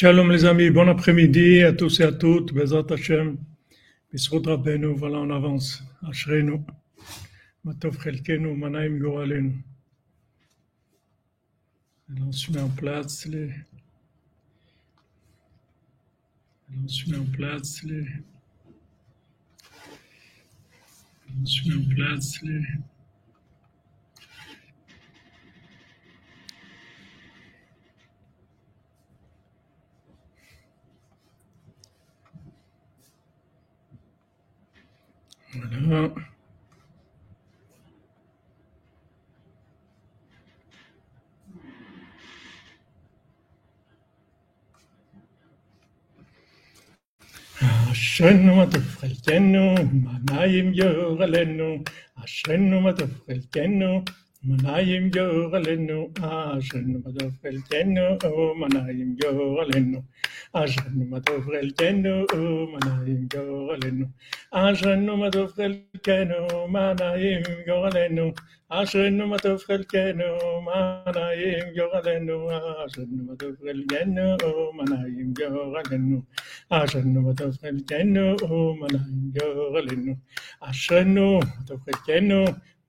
Shalom les amis, bon après-midi à tous et à toutes, Bezat Hashem, Bisrut Rabbeinu, voilà on avance, Ashrenu, Matov Chelkenu, Manaim Goralenu. On se met en place les... On se met en place les... On se met en place les... No. אשרנו מה טוב חלקנו, עם עיניים יור עלינו, אשרנו מה טוב חלקנו, منايم جوغلنو أجن مدوفلتنو منايم جوغلنو أجن مدوفلتنو منايم جوغلنو أجن مدوفلتنو منايم جوغلنو أجن مدوفلتنو منايم جوغلنو أجن مدوفلتنو منايم جوغلنو أجن مدوفلتنو منايم جوغلنو أجن مدوفلتنو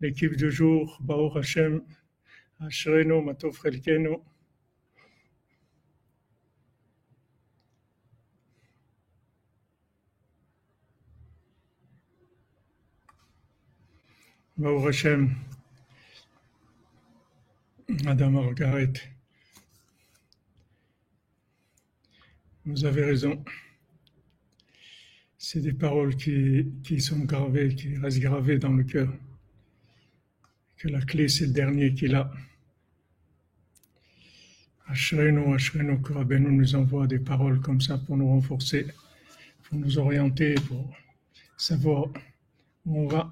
l'équipe du jour, Baruch Hashem, Ashrenu, Matov Chelkenu. Baruch Hashem, Madame Margaret, vous avez raison. C'est des paroles qui sont gravées, qui restent gravées dans le cœur. Que la clé, c'est le dernier qu'il a. Ashrenu, Ashrenu, que Rabbeinu nous envoie des paroles comme ça pour nous renforcer, pour nous orienter, pour savoir où on va.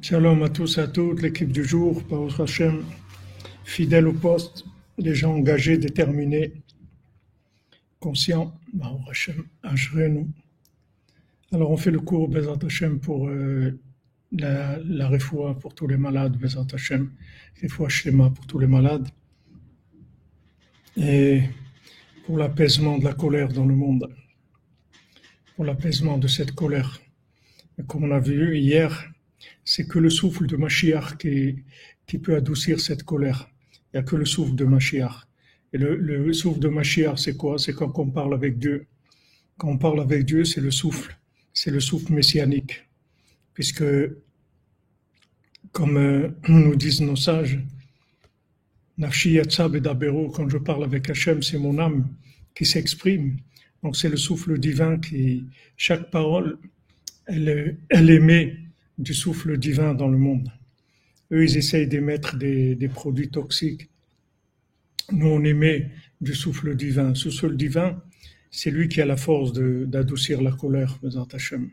Shalom à tous et à toutes, l'équipe du jour, Baruch Hashem, fidèle au poste, les gens engagés, déterminés, Hashem, Ashrenu. Alors on fait le cours Bezat pour euh, la, la pour tous les malades, Bezat Hashem, pour tous les malades, et pour l'apaisement de la colère dans le monde, pour l'apaisement de cette colère. Comme on a vu hier, c'est que le souffle de Mashiach qui, qui peut adoucir cette colère. Il n'y a que le souffle de Mashiach. Et le, le souffle de Mashiach, c'est quoi? C'est quand on parle avec Dieu. Quand on parle avec Dieu, c'est le souffle. C'est le souffle messianique. Puisque, comme euh, nous disent nos sages, Nafshi Yatzab et Dabero, quand je parle avec Hachem, c'est mon âme qui s'exprime. Donc c'est le souffle divin qui, chaque parole, elle, elle émet du souffle divin dans le monde. Eux, ils essayent d'émettre des, des produits toxiques. Nous, on émet du souffle divin. Ce souffle divin, c'est lui qui a la force d'adoucir la colère, Bezat Hashem.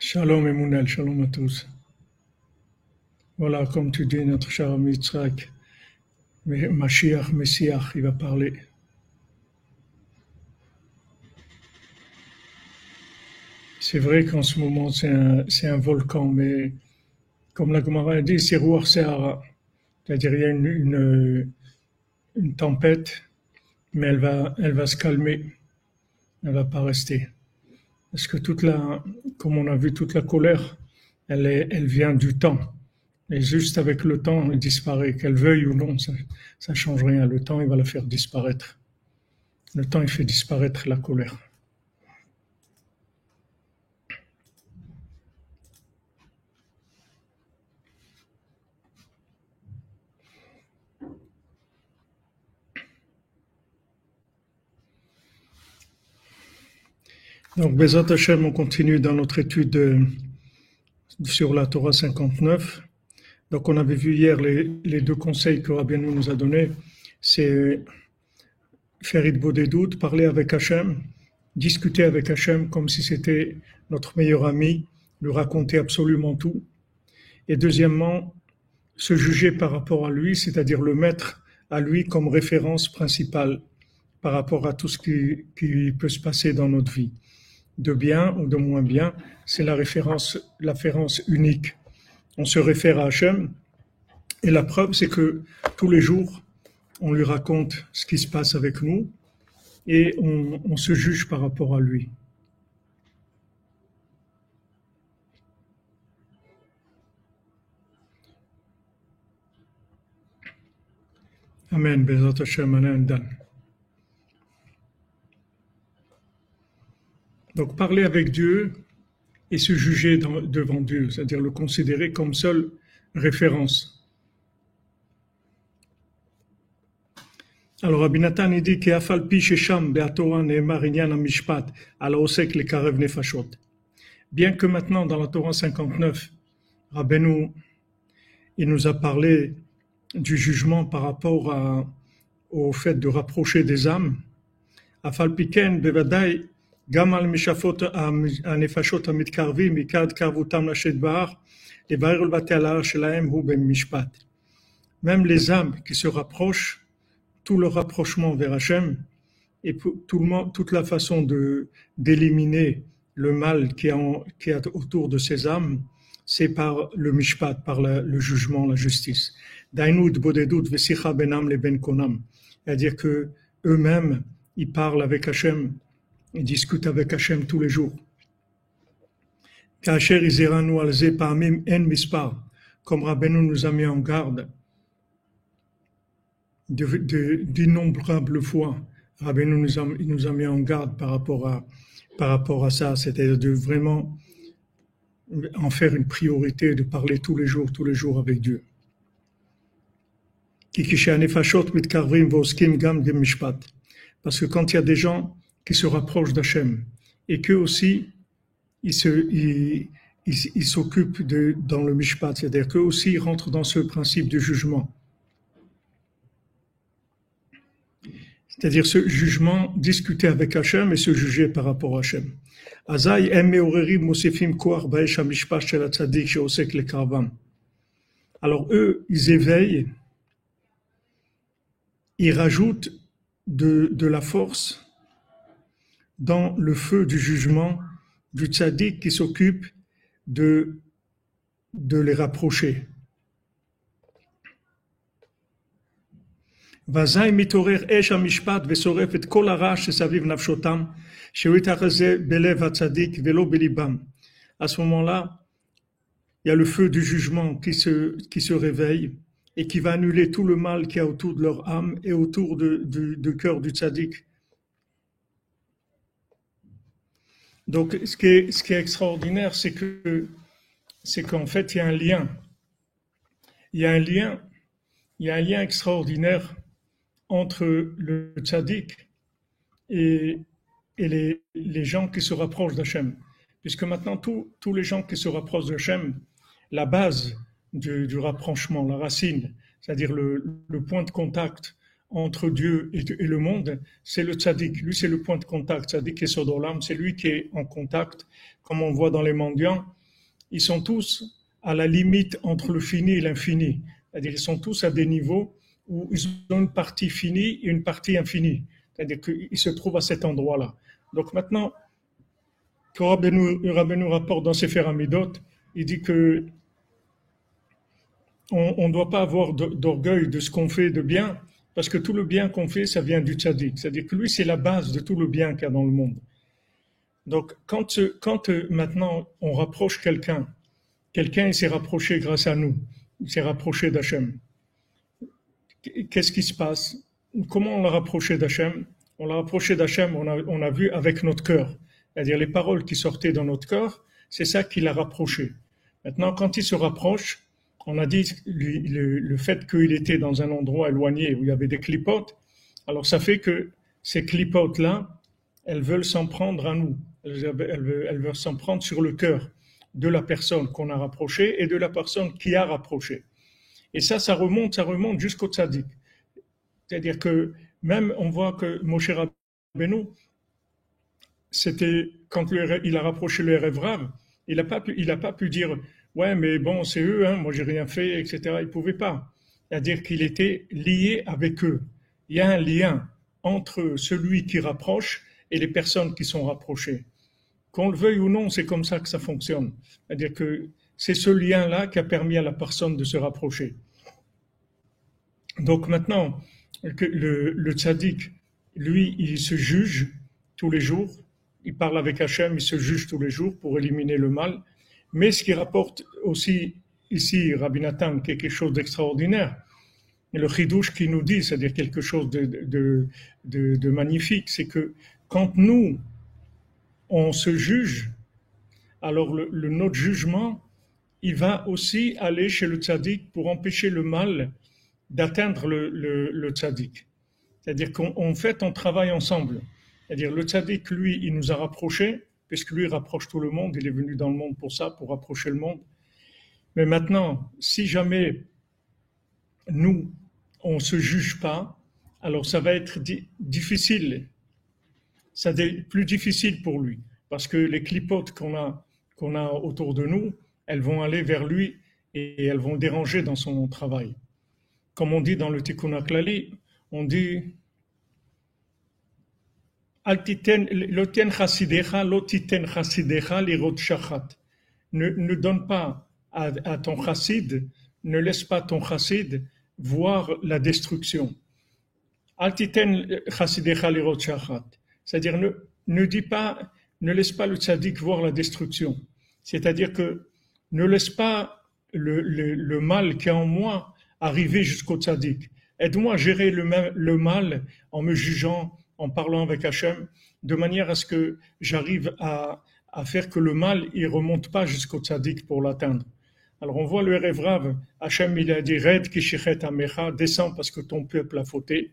Shalom Emunel, shalom à tous. Voilà, comme tu dis, notre cher mais Mashiach, Messiah, il va parler. C'est vrai qu'en ce moment, c'est un, un volcan, mais comme la Gemara a dit, c'est Ruach Sehara. C'est-à-dire, il y a une tempête, mais elle va, elle va se calmer. Elle va pas rester. Parce que toute la, comme on a vu, toute la colère, elle, est, elle vient du temps. Et juste avec le temps, elle disparaît. Qu'elle veuille ou non, ça, ça change rien. Le temps, il va la faire disparaître. Le temps, il fait disparaître la colère. Donc, Bezat Hashem, on continue dans notre étude euh, sur la Torah 59. Donc, on avait vu hier les, deux conseils que Rabbi nous a donnés. C'est faire Idbo des doutes, parler avec Hachem, discuter avec Hachem comme si c'était notre meilleur ami, lui raconter absolument tout. Et deuxièmement, se juger par rapport à lui, c'est-à-dire le mettre à lui comme référence principale par rapport à tout ce qui, qui peut se passer dans notre vie de bien ou de moins bien, c'est la référence, la référence unique. On se réfère à Hachem et la preuve, c'est que tous les jours, on lui raconte ce qui se passe avec nous et on, se juge par rapport à lui. Amen. Donc parler avec Dieu et se juger devant Dieu, c'est-à-dire le considérer comme seule référence. Alors Rabbi Nathan il dit. Bien que maintenant dans la Torah 59, Rabbeinu il nous a parlé du jugement par rapport au fait de rapprocher des âmes. Afal piken bevadai גם על משאפות הנפשות המתקרבים, עיקר התקרבותם לשד בהר, לברר ולבטא על ההר שלהם הוא במשפט. Même les âmes qui se rapprochent, tout le rapprochement vers Hachem et tout le monde, toute la façon de d'éliminer le mal qui est, qui est autour de ces âmes, c'est par le mishpat, par la, le jugement, la justice. Dainoud bodedut vesicha benam le ben konam. C'est-à-dire que eux-mêmes, ils parlent avec Hachem il discute avec Hachem tous les jours. Comme Rabbeinu nous a mis en garde d'innombrables fois. Rabbeinu nous a, nous a mis en garde par rapport à, par rapport à ça, c'est-à-dire de vraiment en faire une priorité, de parler tous les jours, tous les jours avec Dieu. Parce que quand il y a des gens qui se rapprochent d'Hachem et qu'eux aussi, ils s'occupent de, dans le mishpat, c'est-à-dire qu'eux aussi ils rentrent dans ce principe du jugement. C'est-à-dire ce jugement, discuter avec Hachem et se juger par rapport à Hachem. Alors eux, ils éveillent, ils rajoutent de, de la force dans le feu du jugement du tzaddik qui s'occupe de, les rapprocher. À ce moment-là, il y a le feu du jugement qui se, réveille et qui va annuler tout le mal qui y a autour de leur âme et autour du cœur du tzaddik. Donc, ce qui est, extraordinaire, c'est que, c'est qu'en fait, il y a un lien. Il y a un lien, il y a un lien extraordinaire entre le tzaddik et, les, gens qui se rapprochent d'Hachem. Puisque maintenant, tous les gens qui se rapprochent d'Hachem, la base du, rapprochement, la racine, c'est-à-dire le, point de contact entre Dieu et, le monde, c'est le tzaddik. Lui, c'est le point de contact. Tzaddik et Sodolam, c'est lui qui est en contact. Comme on voit dans les mendiants, ils sont tous à la limite entre le fini et l'infini. C'est-à-dire, ils sont tous à des niveaux où ils ont une partie finie et une partie infinie. C'est-à-dire qu'ils se trouvent à cet endroit-là. Donc maintenant, que Rabbi nous rapporte dans ses Amidot, il dit que on ne doit pas avoir d'orgueil de ce qu'on fait de bien, parce que tout le bien qu'on fait, ça vient du tzaddik. C'est-à-dire que lui, c'est la base de tout le bien qu'il y a dans le monde. Donc, quand, euh, maintenant on rapproche quelqu'un, quelqu'un s'est rapproché grâce à nous, il s'est rapproché d'Hachem. Qu'est-ce qui se passe? Comment on l'a rapproché d'Hachem? On l'a rapproché d'Hachem, on a, on a vu avec notre cœur. C'est-à-dire les paroles qui sortaient dans notre cœur, c'est ça qui l'a rapproché. Maintenant, quand il se rapproche, on a dit le, fait qu'il était dans un endroit éloigné où il y avait des clipotes, alors ça fait que ces clipotes-là, elles veulent s'en prendre à nous. elle veut, elle veut s'en prendre sur le cœur de la personne qu'on a rapprochée et de la personne qui a rapproché. Et ça, ça remonte, ça remonte jusqu'au tzaddik. C'est-à-dire que même on voit que Moshe Rabbeinu, c'était quand il a rapproché le Rav, il n'a pas pas pu dire ouais mais bon c'est eux, hein, moi j'ai rien fait, etc. Il pouvait pas. C'est-à-dire qu'il était lié avec eux. Il y a un lien entre celui qui rapproche et les personnes qui sont rapprochées. Qu'on le veuille ou non, c'est comme ça que ça fonctionne. C'est-à-dire que c'est ce lien-là qui a permis à la personne de se rapprocher. Donc maintenant, le, le tzaddik, lui, il se juge tous les jours, il parle avec Hachem, il se juge tous les jours pour éliminer le mal. Mais ce qui rapporte aussi ici, Rabbi Nathan, quelque chose d'extraordinaire, le chidouche qui nous dit, c'est-à-dire quelque chose de, magnifique, c'est que quand nous, on se juge, alors le, notre jugement, il va aussi aller chez le tzaddik pour empêcher le mal d'atteindre le, le, tzaddik. C'est-à-dire qu'en fait, on travaille ensemble. C'est-à-dire le tzaddik, lui, il nous a rapprochés, puisque lui rapproche tout le monde, il est venu dans le monde pour ça, pour rapprocher le monde. Mais maintenant, si jamais nous, on ne se juge pas, alors ça va être difficile ça plus difficile pour lui. Parce que les clipotes qu'on a, qu'on a autour de nous, elles vont aller vers lui et elles vont déranger dans son travail. Comme on dit dans le Tikkun Aklali, on dit ne, ne donne pas à, ton chassid, ne laisse pas ton chassid voir la destruction. C'est-à-dire, ne, ne dis pas, ne laisse pas le tzaddik voir la destruction. C'est-à-dire que ne laisse pas le, le, mal qui est en moi arriver jusqu'au tzaddik. Aide-moi à gérer le, le, mal en me jugeant, en parlant avec Hachem, de manière à ce que j'arrive à, à, faire que le mal ne remonte pas jusqu'au tzaddik pour l'atteindre. Alors on voit le Révrav, Hachem il a dit Red kishichet amecha, descends parce que ton peuple a fauté.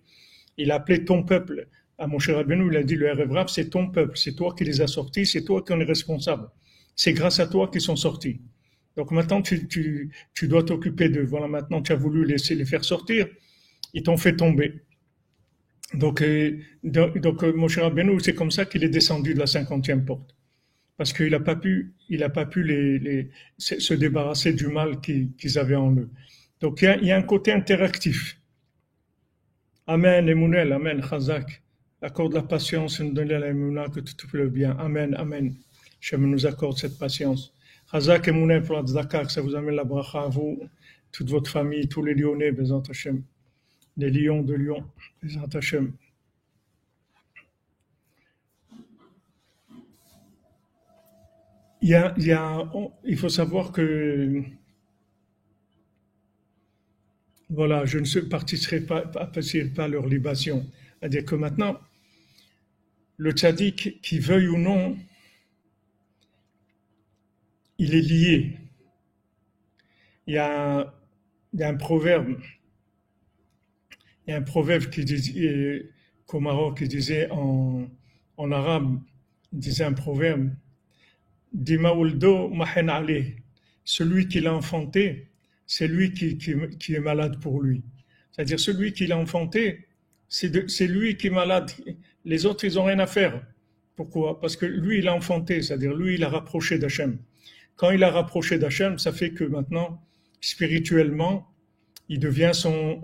Il a appelé ton peuple à mon cher Rabbeinu, il a dit le RF c'est ton peuple, c'est toi qui les as sortis, c'est toi qui en es responsable. C'est grâce à toi qu'ils sont sortis. Donc maintenant, tu, tu, tu dois t'occuper d'eux. Voilà, maintenant, tu as voulu laisser les faire sortir, ils t'ont fait tomber. Donc, euh, donc, euh, mon cher Rabbeinu, c'est comme ça qu'il est descendu de la cinquantième porte. Parce qu'il n'a pas pu, il a pas pu se débarrasser du mal qu'ils avaient en eux. Donc, il y, a, un côté interactif. Amen, Emunel, Amen, Chazak accorde la patience et nous donne la émouna que tout le bien. Amen, Amen. Hachem nous accorde cette patience. Chazak et pour la que ça vous amène la bracha à vous, toute votre famille, tous les Lyonnais, Bézant Hachem. Les lions de Lyon, Bézant Hachem. Il, faut savoir que voilà, je ne participerai pas, participerai pas à leur libation. C'est-à-dire que maintenant, le tzaddik, qui veuille ou non, il est lié. Il y a, un proverbe, il y a un proverbe qui disait, qu'au Maroc, qui disait en, en arabe, il disait un proverbe, Dimauldo mahen. Celui qui l'a enfanté, c'est lui qui, qui, est malade pour lui. C'est-à-dire celui qui l'a enfanté, c'est lui qui est malade. Les autres, ils n'ont rien à faire. Pourquoi? Parce que lui, il a enfanté, c'est-à-dire lui, il a rapproché d'Hachem. Quand il a rapproché d'Hachem, ça fait que maintenant, spirituellement, il devient son,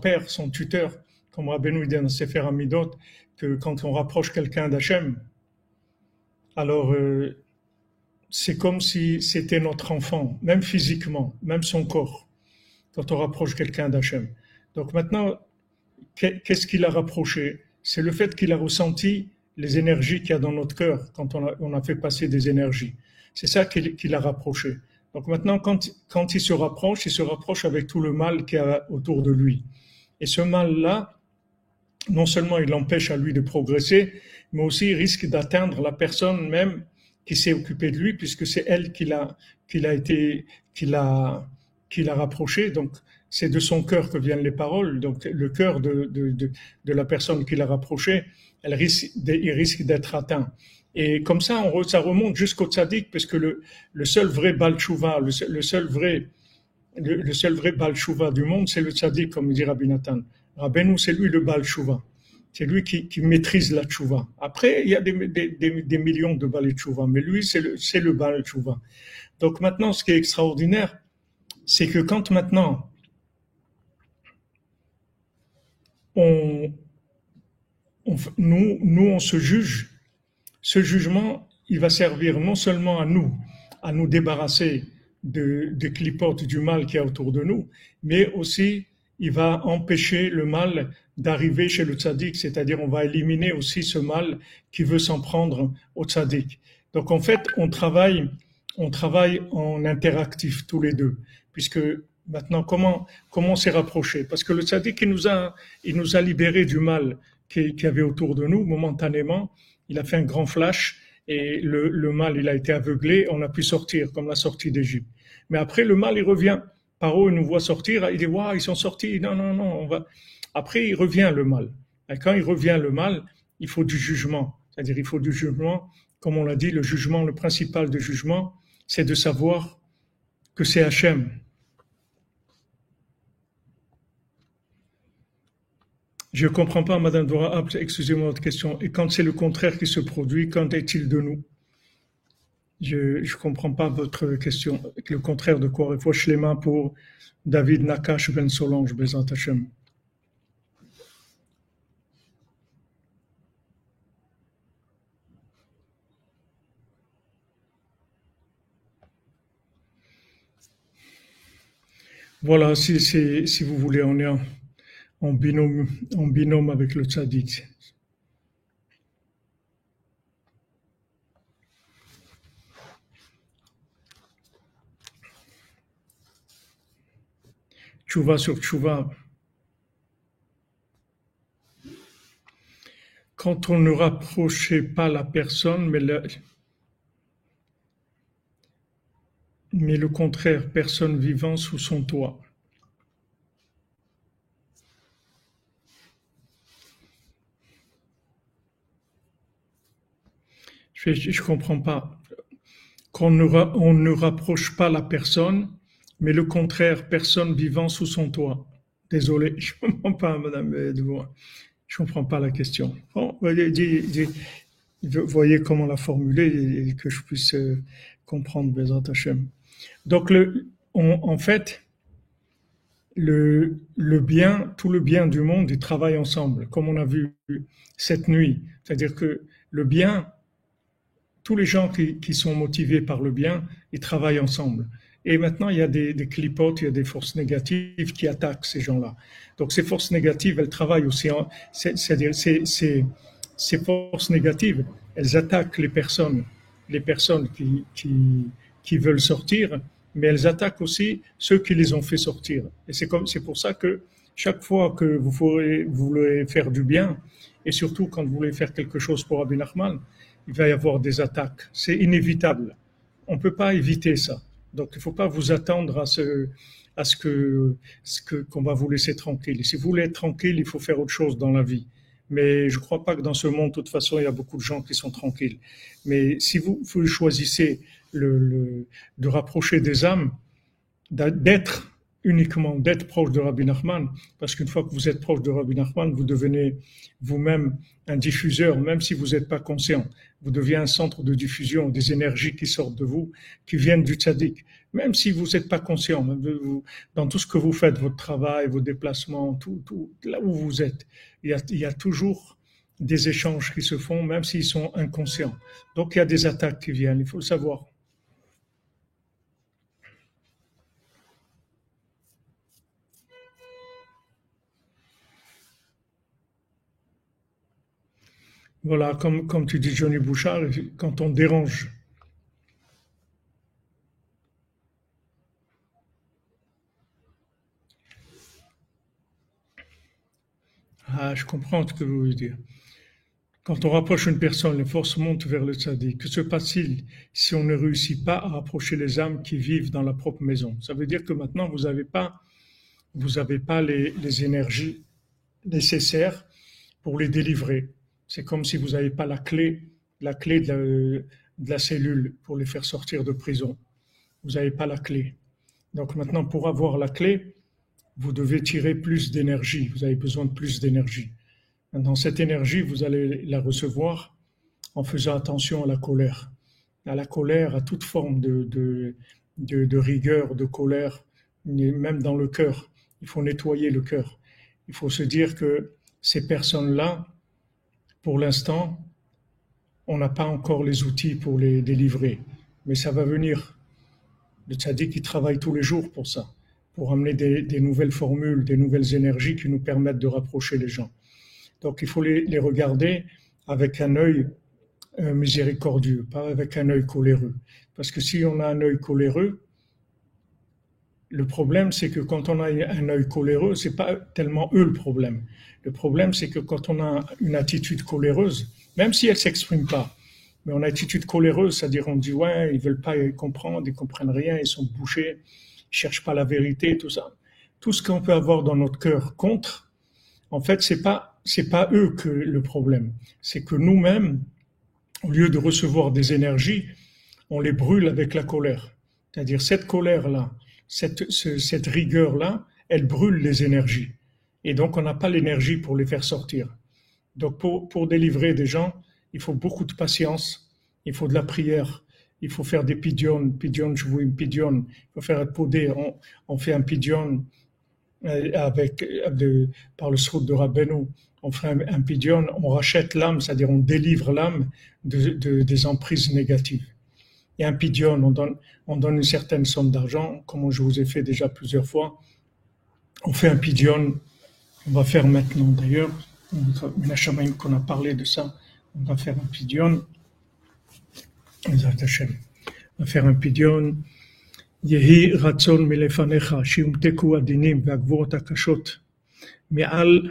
père, son tuteur, comme Rabbeinu dit dans Sefer Amidot, que quand on rapproche quelqu'un d'Hachem, alors euh, c'est comme si c'était notre enfant, même physiquement, même son corps, quand on rapproche quelqu'un d'Hachem. Donc maintenant, qu'est-ce qu'il a rapproché? C'est le fait qu'il a ressenti les énergies qu'il y a dans notre cœur quand on a, fait passer des énergies. C'est ça qu'il a rapproché. Donc maintenant, quand, il se rapproche, il se rapproche avec tout le mal qu'il y a autour de lui. Et ce mal-là, non seulement il l'empêche à lui de progresser, mais aussi il risque d'atteindre la personne même qui s'est occupée de lui, puisque c'est elle qui l'a, qui été, qui l'a, qui l'a rapproché. Donc, c'est de son cœur que viennent les paroles. Donc le cœur de, de, de, de la personne qui l'a rapproché, elle risque, il risque d'être atteint. Et comme ça, ça remonte jusqu'au tzaddik, parce que le, seul vrai Baal le, le seul vrai, le, le seul vrai Baal Tshuva du monde, c'est le tzaddik, comme dit Rabbi Nathan. C'est lui le Baal Tshuva. C'est lui qui, maîtrise la Tshuva. Après, il y a des, millions de Tshuva, mais lui, c'est le, c'est le. Donc maintenant, ce qui est extraordinaire, c'est que quand maintenant nous, nous, on se juge, ce jugement, il va servir non seulement à nous, à nous débarrasser de, clipotes du mal qui est autour de nous, mais aussi il va empêcher le mal d'arriver chez le tzaddik, c'est-à-dire on va éliminer aussi ce mal qui veut s'en prendre au tzaddik. Donc en fait, on travaille, on travaille en interactif tous les deux, puisque maintenant comment comment s'est rapproché? Parce que le tzaddik il nous a il nous a libérés du mal qui, qui avait autour de nous momentanément. Il a fait un grand flash et le, mal il a été aveuglé. On a pu sortir comme la sortie d'Égypte. Mais après le mal il revient. Paro il nous voit sortir, il dit waouh ils sont sortis. Non non non on va. Après il revient le mal. Et quand il revient le mal, il faut du jugement. C'est-à-dire il faut du jugement. Comme on l'a dit, le jugement, le principal du jugement, c'est de savoir que c'est Hachem. Je ne comprends pas, Madame Dora, excusez-moi votre question. Et quand c'est le contraire qui se produit, qu'en est-il de nous? Je ne comprends pas votre question. Le contraire de quoi Il les mains pour David Nakash Ben Solange, Bezat Hachem. Voilà, si, si, si vous voulez, on est en, en binôme, avec le tzaddik. Tchouva sur tchouva. Quand on ne rapprochait pas la personne, mais le, mais le contraire, personne vivant sous son toit. Je ne comprends pas. Qu'on ne, rapproche pas la personne, mais le contraire, personne vivant sous son toit. Désolé, je ne comprends pas, Madame Edouard. Je ne comprends pas la question. Bon, voyez comment la formuler et que je puisse euh, comprendre Bezat Hachem. Donc, en fait, le, le bien, tout le bien du monde, ils travaillent ensemble, comme on a vu cette nuit. C'est-à-dire que le bien, tous les gens qui, sont motivés par le bien, ils travaillent ensemble. Et maintenant, il y a des, clipotes, il y a des forces négatives qui attaquent ces gens-là. Donc, ces forces négatives, elles travaillent aussi. C'est-à-dire, ces, ces, ces forces négatives, elles attaquent les personnes, les personnes qui, veulent sortir, mais elles attaquent aussi ceux qui les ont fait sortir. Et c'est comme, c'est pour ça que chaque fois que vous voulez, faire du bien, et surtout quand vous voulez faire quelque chose pour Abin Nachman, il va y avoir des attaques. C'est inévitable. On ne peut pas éviter ça. Donc il ne faut pas vous attendre à ce, à ce que, que, qu'on va vous laisser tranquille. Et si vous voulez être tranquille, il faut faire autre chose dans la vie. Mais je ne crois pas que dans ce monde, de toute façon, il y a beaucoup de gens qui sont tranquilles. Mais si vous, vous choisissez le, de rapprocher des âmes, d'être uniquement d'être proche de Rabbi Nachman, parce qu'une fois que vous êtes proche de Rabbi Nachman, vous devenez vous-même un diffuseur, même si vous n'êtes pas conscient. Vous devenez un centre de diffusion des énergies qui sortent de vous, qui viennent du tzaddik. Même si vous n'êtes pas conscient, même dans tout ce que vous faites, votre travail, vos déplacements, tout, tout, là où vous êtes, il y, a, il y a toujours des échanges qui se font, même s'ils sont inconscients. Donc il y a des attaques qui viennent, il faut le savoir. Voilà, comme, tu dis Johnny Bouchard, quand on dérange. Ah, je comprends ce que vous voulez dire. Quand on rapproche une personne, les forces montent vers le tzaddik. Que se passe-t-il si on ne réussit pas à rapprocher les âmes qui vivent dans la propre maison? Ça veut dire que maintenant, vous n'avez pas, vous avez pas les énergies nécessaires pour les délivrer. C'est comme si vous n'avez pas la clé la clé de la, cellule pour les faire sortir de prison. Vous n'avez pas la clé. Donc maintenant, pour avoir la clé, vous devez tirer plus d'énergie. Vous avez besoin de plus d'énergie. Dans cette énergie, vous allez la recevoir en faisant attention à la colère. À la colère, à toute forme de, rigueur, de colère, même dans le cœur. Il faut nettoyer le cœur. Il faut se dire que ces personnes-là, pour l'instant, on n'a pas encore les outils pour les délivrer. Mais ça va venir. Le tzaddik, qui travaille tous les jours pour ça, pour amener des, nouvelles formules, des nouvelles énergies qui nous permettent de rapprocher les gens. Donc il faut les, regarder avec un œil euh, miséricordieux, pas avec un œil coléreux. Parce que si on a un œil coléreux, le problème, c'est que quand on a un œil coléreux, c'est pas tellement eux le problème. Le problème, c'est que quand on a une attitude coléreuse, même si elle s'exprime pas, mais une attitude coléreuse, c'est-à-dire on dit ouais, ils veulent pas comprendre, ils comprennent rien, ils sont bouchés, ils cherchent pas la vérité, tout ça. Tout ce qu'on peut avoir dans notre cœur contre, en fait, c'est pas c'est pas eux que le problème, c'est que nous-mêmes, au lieu de recevoir des énergies, on les brûle avec la colère. C'est-à-dire cette colère là, cette, rigueur-là, elle brûle les énergies. Et donc, on n'a pas l'énergie pour les faire sortir. Donc, pour, délivrer des gens, il faut beaucoup de patience, il faut de la prière, il faut faire des pidions, pidion, je vous pidion, il faut faire un podé, on, fait un pidion euh, avec, de, par le srout de Rabbeinu, on fait un, un on rachète l'âme, c'est-à-dire on délivre l'âme de, des emprises négatives et un pidion, on donne, on donne une certaine somme d'argent, comme je vous ai fait déjà plusieurs fois. On fait un pidion, on va faire maintenant d'ailleurs, une qu'on a parlé de ça, on va faire un pidion. On va faire un pidion. יהי רצון מלפניך שיומתקו הדינים והגבורות הקשות מעל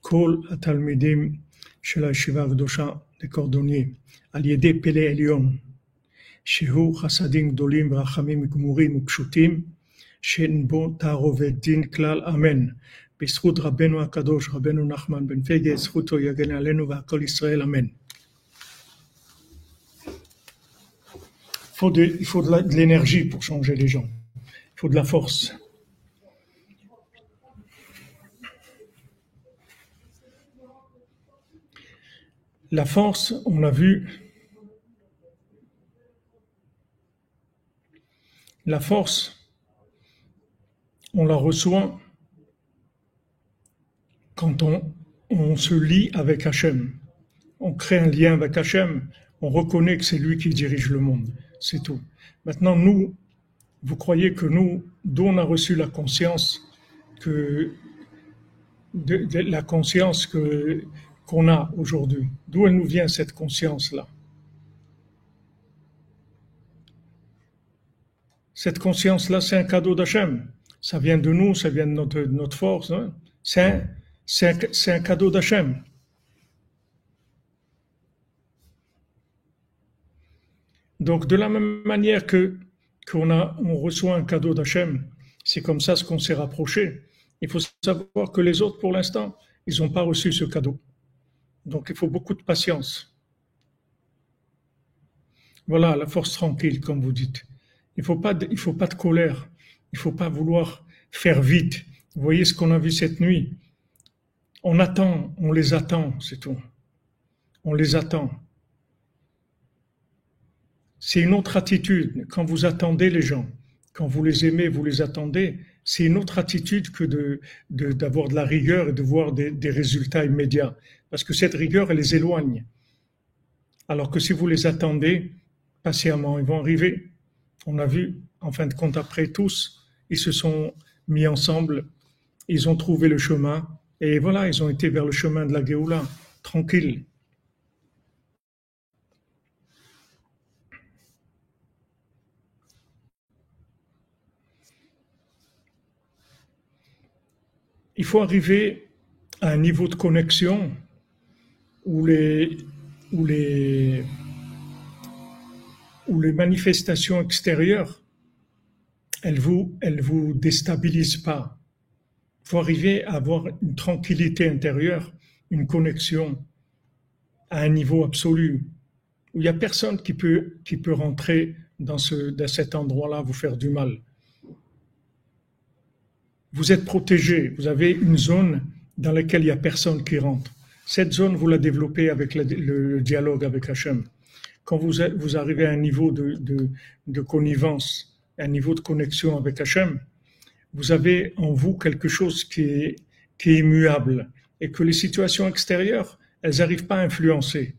כל התלמידים של הישיבה הקדושה לקורדוניה על ידי פלא עליון שהוא חסדים גדולים ורחמים גמורים ופשוטים, שאין בו תערובת דין כלל אמן. בזכות רבנו הקדוש, רבנו נחמן בן פגה, זכותו יגן עלינו והכל ישראל אמן. Il faut, de, il faut de l'énergie pour changer les gens. Il faut de la force. La force, on a vu, La force, on la reçoit quand on, se lie avec Hachem. On crée un lien avec Hachem, on reconnaît que c'est lui qui dirige le monde. C'est tout. Maintenant, nous, vous croyez que nous, d'où on a reçu la conscience que la conscience qu'on a aujourd'hui, d'où elle nous vient cette conscience-là? Cette conscience-là, c'est un cadeau d'Hachem. Ça vient de nous, ça vient de notre, force. Hein. C'est un, un, cadeau d'Hachem. Donc, de la même manière que qu'on on reçoit un cadeau d'Hachem, c'est comme ça ce qu'on s'est rapproché. Il faut savoir que les autres, pour l'instant, ils n'ont pas reçu ce cadeau. Donc, il faut beaucoup de patience. Voilà, la force tranquille, comme vous dites. Il faut faut pas de colère. Il faut pas vouloir faire vite. Vous voyez ce qu'on a vu cette nuit? On attend, on les attend, c'est tout. On les attend. C'est une autre attitude. Quand vous attendez les gens, quand vous les aimez, vous les attendez, c'est une autre attitude que d'avoir de, la rigueur et de voir des résultats immédiats. Parce que cette rigueur, elle les éloigne. Alors que si vous les attendez patiemment, ils vont arriver on a vu, en fin de compte, après tous, ils se sont mis ensemble, ils ont trouvé le chemin, et voilà, ils ont été vers le chemin de la Géoula, tranquille. Il faut arriver à un niveau de connexion où les, où les, où les manifestations extérieures, elles vous, elles vous déstabilisent pas. Faut arriver à avoir une tranquillité intérieure, une connexion à un niveau absolu. où il n'y a personne qui peut, qui peut rentrer dans, ce, dans cet endroit-là, vous faire du mal. Vous êtes protégé, vous avez une zone dans laquelle il n'y a personne qui rentre. Cette zone, vous la développez avec le, le dialogue avec Hachem. Quand vous, vous arrivez à un niveau de, de, de connivence, un niveau de connexion avec Hachem, vous avez en vous quelque chose qui est, qui est immuable et que les situations extérieures, elles n'arrivent pas à influencer.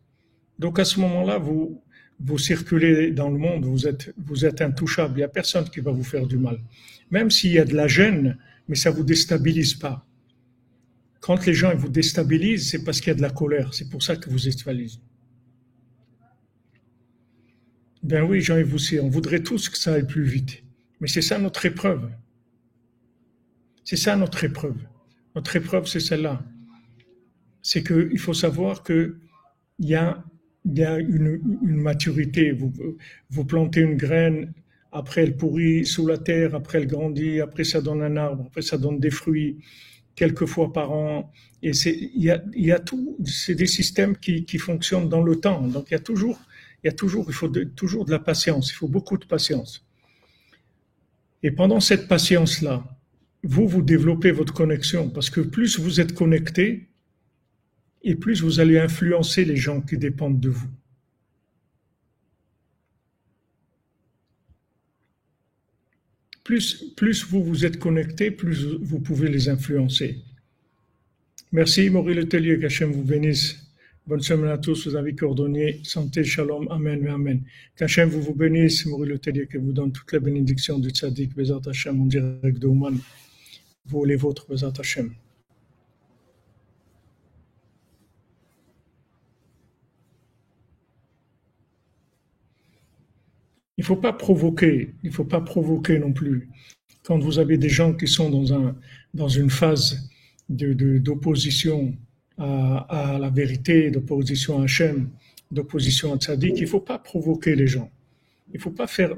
Donc à ce moment-là, vous, vous circulez dans le monde, vous êtes, vous êtes intouchable, il n'y a personne qui va vous faire du mal. Même s'il y a de la gêne, mais ça vous déstabilise pas. Quand les gens vous déstabilisent, c'est parce qu'il y a de la colère, c'est pour ça que vous valise. Ben oui, Jean-Yves aussi, on voudrait tous que ça aille plus vite. Mais c'est ça notre épreuve. C'est ça notre épreuve. Notre épreuve, c'est celle-là. C'est qu'il faut savoir qu'il y a, y a une, maturité. Vous, vous plantez une graine, après elle pourrit sous la terre, après elle grandit, après ça donne un arbre, après ça donne des fruits quelques fois par an. Et il y a, y a tout, c'est des systèmes qui, qui fonctionnent dans le temps. Donc il y a toujours, il y a toujours, il faut toujours de la patience. Il faut beaucoup de patience. Et pendant cette patience-là, vous, vous développez votre connexion parce que plus vous êtes connecté et plus vous allez influencer les gens qui dépendent de vous. Plus, plus vous vous êtes connecté, plus vous pouvez les influencer. Merci Maurice Letelier, qu'Hachem vous bénisse. Bonne semaine à tous, vous avez coordonné. Santé, shalom, amen, amen. Qu'Hachem vous vous bénisse, Maurice Letelier, que vous donne toutes les bénédictions du tzaddik, Bezat Hachem, en direct de Ouman vous les vôtres, Bezat Hashem. Il ne faut pas provoquer, il ne faut pas provoquer non plus. Quand vous avez des gens qui sont dans, un, dans une phase d'opposition de, à, la vérité, d'opposition à Hachem, d'opposition à Tzadik, il ne faut pas provoquer les gens. Il faut pas faire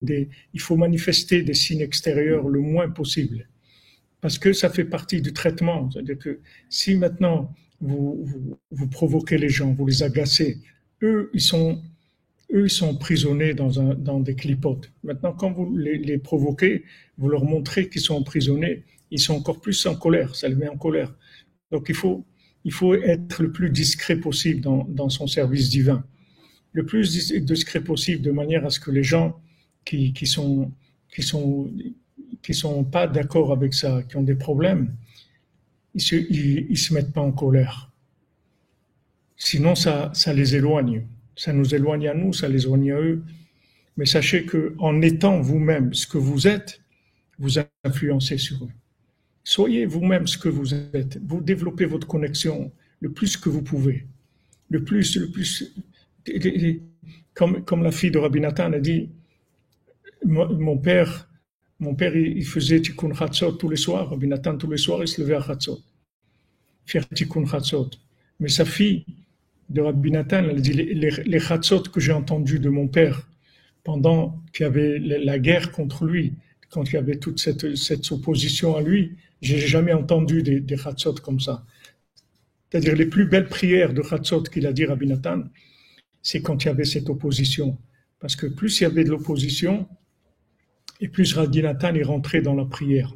des, il faut manifester des signes extérieurs le moins possible parce que ça fait partie du traitement. C'est-à-dire que si maintenant vous, vous, provoquez les gens, vous les agacez, eux, ils sont, eux, ils sont emprisonnés dans, un, dans des clipotes. Maintenant, quand vous les, les provoquez, vous leur montrez qu'ils sont emprisonnés, ils sont encore plus en colère, ça les met en colère. Donc il faut, il faut être le plus discret possible dans, son service divin. Le plus discret possible de manière à ce que les gens qui, sont, pas d'accord avec ça, qui ont des problèmes, ils se, se mettent pas en colère. Sinon, ça, ça les éloigne. Ça nous éloigne à nous, ça les éloigne à eux. Mais sachez que en étant vous-même ce que vous êtes, vous influencez sur eux. Soyez vous-même ce que vous êtes. Vous développez votre connexion le plus que vous pouvez. Le plus, le plus. Comme, comme la fille de Rabbi Nathan a dit, mon père, mon père, il faisait Tikkun Chatzot tous les soirs. Rabbi Nathan, tous les soirs, il se levait à Chatzot. Faire Tikkun Chatzot. Mais sa fille de Rabbi Nathan, elle dit les, les, que j'ai entendus de mon père pendant qu'il y avait la guerre contre lui, quand il y avait toute cette, cette opposition à lui, j'ai jamais entendu des, des comme ça. C'est-à-dire les plus belles prières de Chatzot qu'il a dit Rabbi Nathan, c'est quand il y avait cette opposition. Parce que plus il y avait de l'opposition, et plus Radinatan est rentré dans la prière.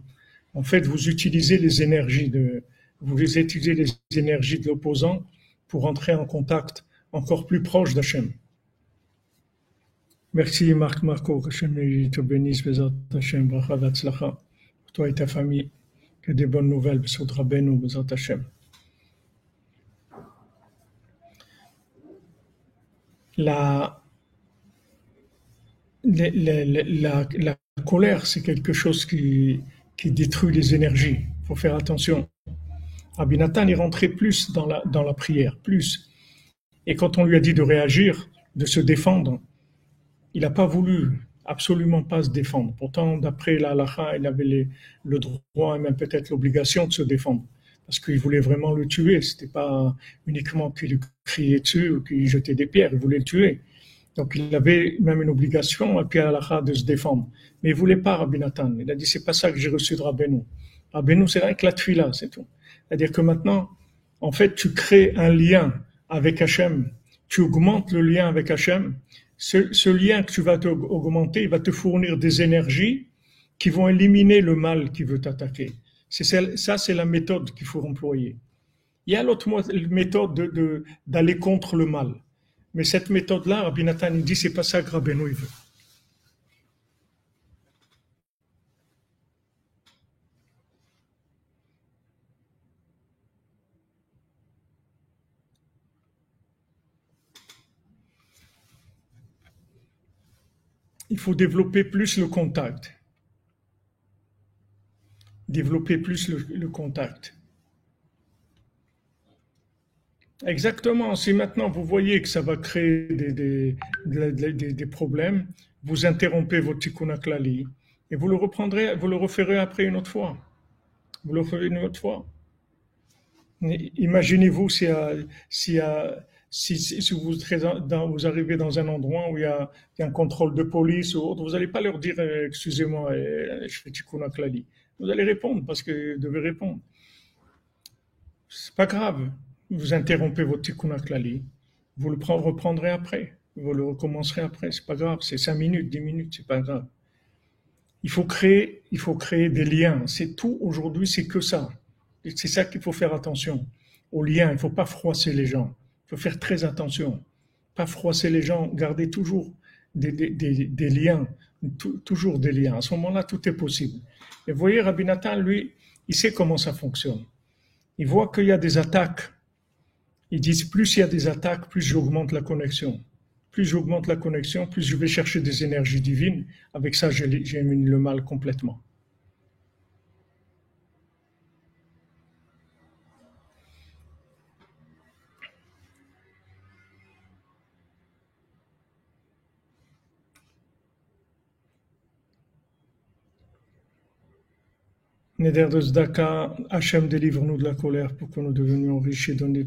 En fait, vous utilisez les énergies de, vous utilisez les énergies de l'opposant pour entrer en contact encore plus proche d'Hachem. Merci Marc Marco, Hachem te bénisse, Hachem, Bracha toi et ta famille, que des bonnes nouvelles, Bezat Rabbeinu, Bezat Hachem. La, la, la, la, colère, c'est quelque chose qui, détruit les énergies. Il faut faire attention. Rabbi Nathan est rentré plus dans la, dans la prière, plus. Et quand on lui a dit de réagir, de se défendre, il n'a pas voulu absolument pas se défendre. Pourtant, d'après la halakha, il avait le droit et même peut-être l'obligation de se défendre. Parce qu'il voulait vraiment le tuer. C'était pas uniquement qu'il criait dessus ou qu'il jetait des pierres. Il voulait le tuer. Donc il avait même une obligation, à Pierre Alaha, de se défendre. Mais il voulait pas Rabbi Nathan. Il a dit, c'est pas ça que j'ai reçu de Rabbeinu. Rabbeinu, c'est rien que la là, c'est tout. C'est-à-dire que maintenant, en fait, tu crées un lien avec Hachem. tu augmentes le lien avec Hachem, ce, lien que tu vas augmenter, il va te fournir des énergies qui vont éliminer le mal qui veut t'attaquer. C'est ça, c'est la méthode qu'il faut employer. Il y a l'autre méthode d'aller de, contre le mal. Mais cette méthode-là, Rabbi Nathan, dit, c'est pas ça que Rabbeinu veut. Il faut développer plus le contact. Développer plus le contact. Exactement. Si maintenant vous voyez que ça va créer des, des, problèmes, vous interrompez votre tikkun klali et vous le reprendrez, vous le referez après une autre fois. Vous le referez une autre fois. Imaginez-vous si, vous, arrivez dans un endroit où il y, a, un contrôle de police ou autre, vous n'allez pas leur dire euh, excusez-moi, euh, je fais tikkun klali. Vous allez répondre parce que vous devez répondre. C'est pas grave vous interrompez votre tikkun klali, vous le reprendrez après, vous le recommencerez après, c'est pas grave, c'est 5 minutes, 10 minutes, c'est pas grave. Il faut créer, il faut créer des liens, c'est tout aujourd'hui, c'est que ça. C'est ça qu'il faut faire attention. Aux liens, il ne faut pas froisser les gens. Il faut faire très attention. Pas froisser les gens, garder toujours des, liens, toujours des liens. À ce moment-là, tout est possible. Et vous voyez, Rabbi Nathan, lui, il sait comment ça fonctionne. Il voit qu'il y a des attaques ils disent plus il y a des attaques, plus j'augmente la connexion. Plus j'augmente la connexion, plus je vais chercher des énergies divines. Avec ça, j'élimine le mal complètement. Neder de Zdaka, Hachem délivre-nous de la colère pour que nous devenions riches et donner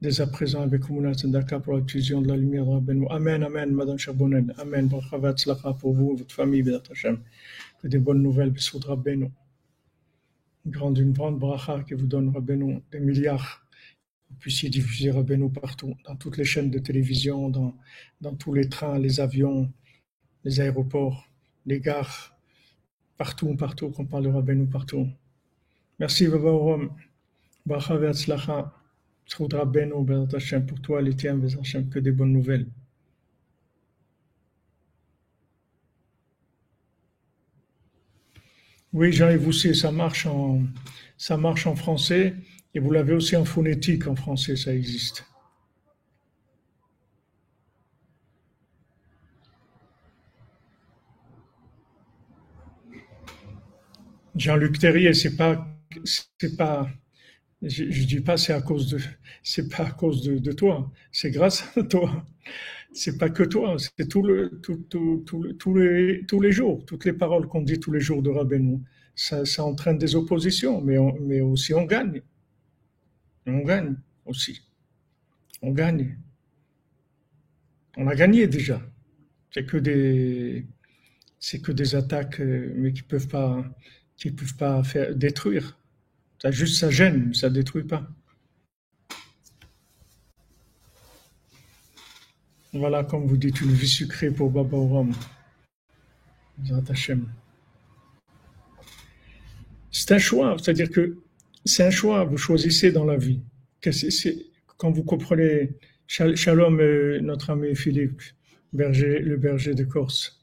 dès à présent avec Kumulat Zdaka pour la diffusion de la lumière de. Amen, Amen, Madame Chabonen. Amen, Brachavat Slacha pour vous, votre famille, Bédat Hachem. Que des bonnes nouvelles, Bessoud Rabbeinu. Une grande, une grande bracha qui vous donne Rabbeinu des milliards. Vous puissiez diffuser Rabbeinu partout, dans toutes les chaînes de télévision, dans, dans tous les trains, les avions, les aéroports, les gares partout, partout, qu'on parle de Rabbeinu partout. Merci, Baba Orom. Bracha ve'atzlacha. Tzchut Rabbeinu, Bezat Hashem, pour toi, les tiens, Bezat que des bonnes nouvelles. Oui, Jean-Yves Voussé, ça marche en, ça marche en français et vous l'avez aussi en phonétique en français, ça existe. Jean-Luc Terrier, c'est pas, c'est pas, je, ne dis pas c'est à cause de, c'est pas à cause de, toi, c'est grâce à toi. C'est pas que toi, c'est tout le, tout, tout, les, tous les jours, toutes les paroles qu'on dit tous les jours de Rabbeinu. Ça, entraîne des oppositions, mais, aussi on gagne. On gagne aussi. On gagne. On a gagné déjà. C'est que des, que des attaques, euh, mais qui peuvent pas, qui ne peuvent pas faire, détruire. Ça juste ça gêne, ça ne détruit pas. Voilà, comme vous dites, une vie sucrée pour Baba Oram. C'est un choix, c'est-à-dire que c'est un choix, vous choisissez dans la vie. Quand vous comprenez, Shalom, euh, notre ami Philippe, berger, le berger de Corse,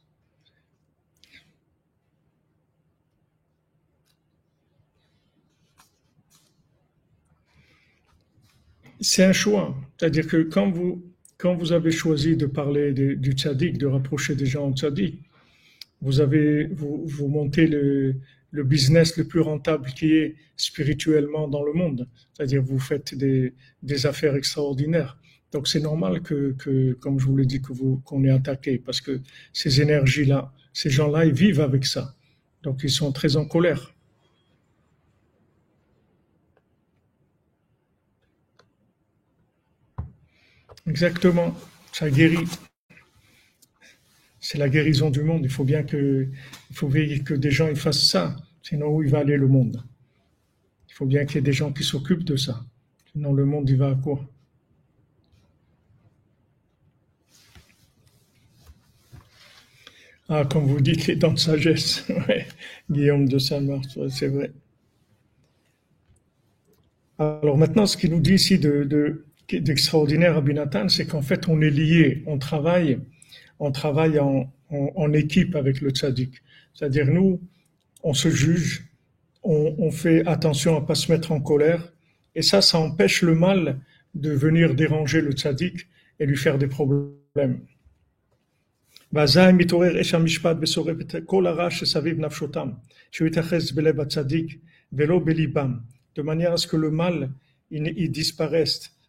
c'est un choix. C'est-à-dire que quand vous, quand vous avez choisi de parler du tzaddik, de rapprocher des gens au tzaddik, vous avez, vous, vous montez le, le business le plus rentable qui est spirituellement dans le monde. C'est-à-dire vous faites des, des affaires extraordinaires. Donc c'est normal que, que, comme je vous l'ai dit, que vous, qu'on est attaqué parce que ces énergies-là, ces gens-là, ils vivent avec ça. Donc ils sont très en colère. Exactement, ça guérit. C'est la guérison du monde. Il faut bien que, il faut veiller que des gens fassent ça. Sinon, où il va aller le monde? Il faut bien qu'il y ait des gens qui s'occupent de ça. Sinon, le monde, il va à quoi? Ah, comme vous dites, les dents de sagesse. Guillaume de Saint-Marc, c'est vrai. Alors maintenant, ce qu'il nous dit ici de, de, d'extraordinaire à Binatan, c'est qu'en fait, on est lié, on travaille, on travaille en, en- en équipe avec le tzaddik. C'est-à-dire, nous, on se juge, on, on fait attention à pas se mettre en colère, et ça, ça empêche le mal de venir déranger le tzaddik et lui faire des problèmes. ואזי מתעורר אש המשפט ושורף את כל הרע שסביב נפשותם, שהוא יתאחז בלב הצדיק ולא בליבם, de manière à ce que le mal il, il disparaisse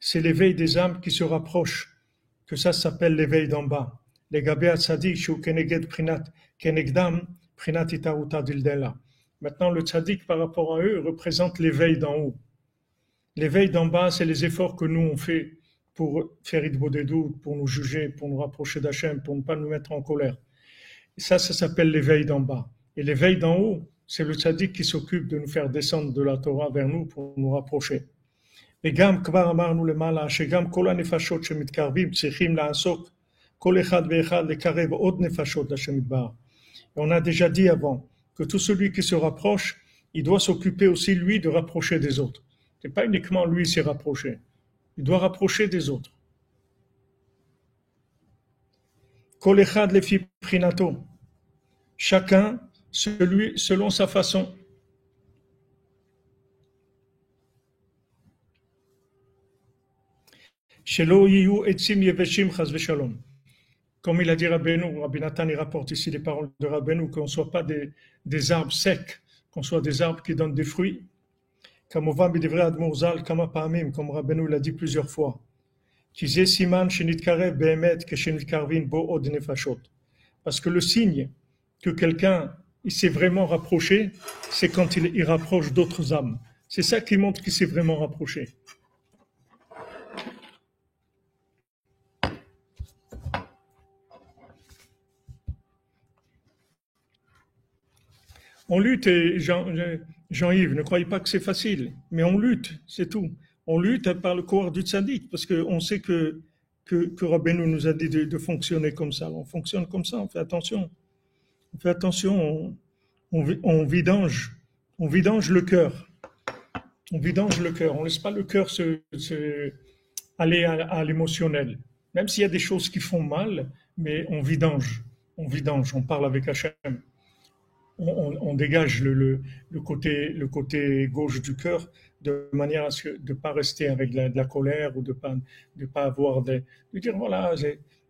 c'est l'éveil des âmes qui se rapprochent, que ça s'appelle l'éveil d'en bas. Maintenant, le tzaddik par rapport à eux représente l'éveil d'en haut. L'éveil d'en bas, c'est les efforts que nous on fait pour faire idbodedou, pour nous juger, pour nous rapprocher d'Hachem, pour ne pas nous mettre en colère. Ça, ça s'appelle l'éveil d'en bas. Et l'éveil d'en haut, c'est le tzaddik qui s'occupe de nous faire descendre de la Torah vers nous pour nous rapprocher. וגם כבר אמרנו למעלה שגם כל הנפשות שמתקרבים צריכים לעסוק כל אחד ואחד לקרב עוד נפשות לשם יתברך. Et on a déjà dit avant que tout celui qui se rapproche, il doit s'occuper aussi lui de rapprocher des autres. C'est pas uniquement lui s'y rapprocher. Il doit rapprocher des autres. כל אחד לפי בחינתו. Chacun celui, selon sa façon. Comme il a dit Rabbeinu, Rabbi Nathan, il rapporte ici les paroles de Rabbeinu, qu'on ne soit pas des, des arbres secs, qu'on soit des arbres qui donnent des fruits. Comme Rabbeinu l'a dit plusieurs fois. Parce que le signe que quelqu'un s'est vraiment rapproché, c'est quand il, il rapproche d'autres âmes. C'est ça qui montre qu'il s'est vraiment rapproché. On lutte et Jean- Jean-Yves, ne croyez pas que c'est facile, mais on lutte, c'est tout. On lutte par le corps du tzaddik, parce qu'on sait que, que, nous a dit de, fonctionner comme ça. On fonctionne comme ça, on fait attention. On fait attention, on, on, vi- on vidange, on vidange le cœur. On vidange le cœur, on laisse pas le cœur se, aller à, à l'émotionnel. Même s'il y a des choses qui font mal, mais on vidange, on vidange, on parle avec Hachem on, dégage le, côté, gauche du cœur de manière à ce de pas rester avec de la, colère ou de pas, pas avoir des, de dire voilà,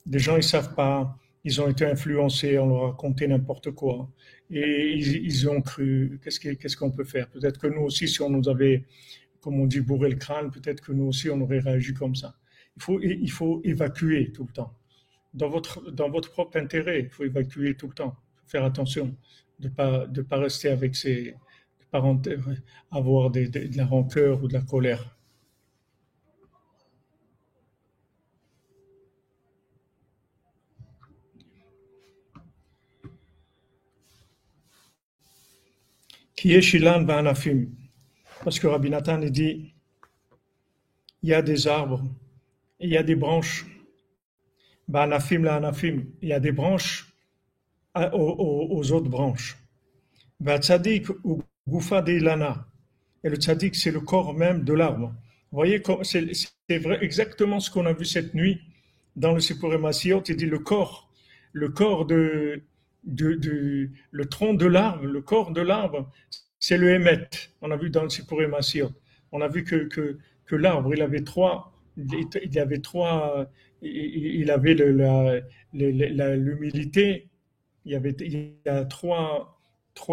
des gens ils savent pas, ils ont été influencés, on leur a raconté n'importe quoi et ils, ont cru. Qu'est-ce que- qu'est-ce qu'on peut faire? Peut-être que nous aussi, si on nous avait, comme on dit, bourré le crâne, peut-être que nous aussi on aurait réagi comme ça. Il faut, il faut évacuer tout le temps. Dans votre, dans votre propre intérêt, il faut évacuer tout le temps. Faire attention de pas de pas rester avec ces de avoir de la rancœur ou de la colère. Qui est Shilan Anafim Parce que Rabbi Nathan dit il y a des arbres, il y a des branches. Anafim la Anafim, il y a des branches aux, autres branches. Vatzadik ou Goufa de Ilana. Et le tzaddik, c'est le corps même de l'arbre. Vous voyez, c'est vrai, exactement ce qu'on a vu cette nuit dans le Sipuré Masiot. Il dit le corps, le corps de, de, le tronc de l'arbre, le corps de l'arbre, c'est le Hémet. On a vu dans le Sipuré. On a vu que, que, que l'arbre, il avait trois, il avait trois, il avait l'humilité, il y avait trois,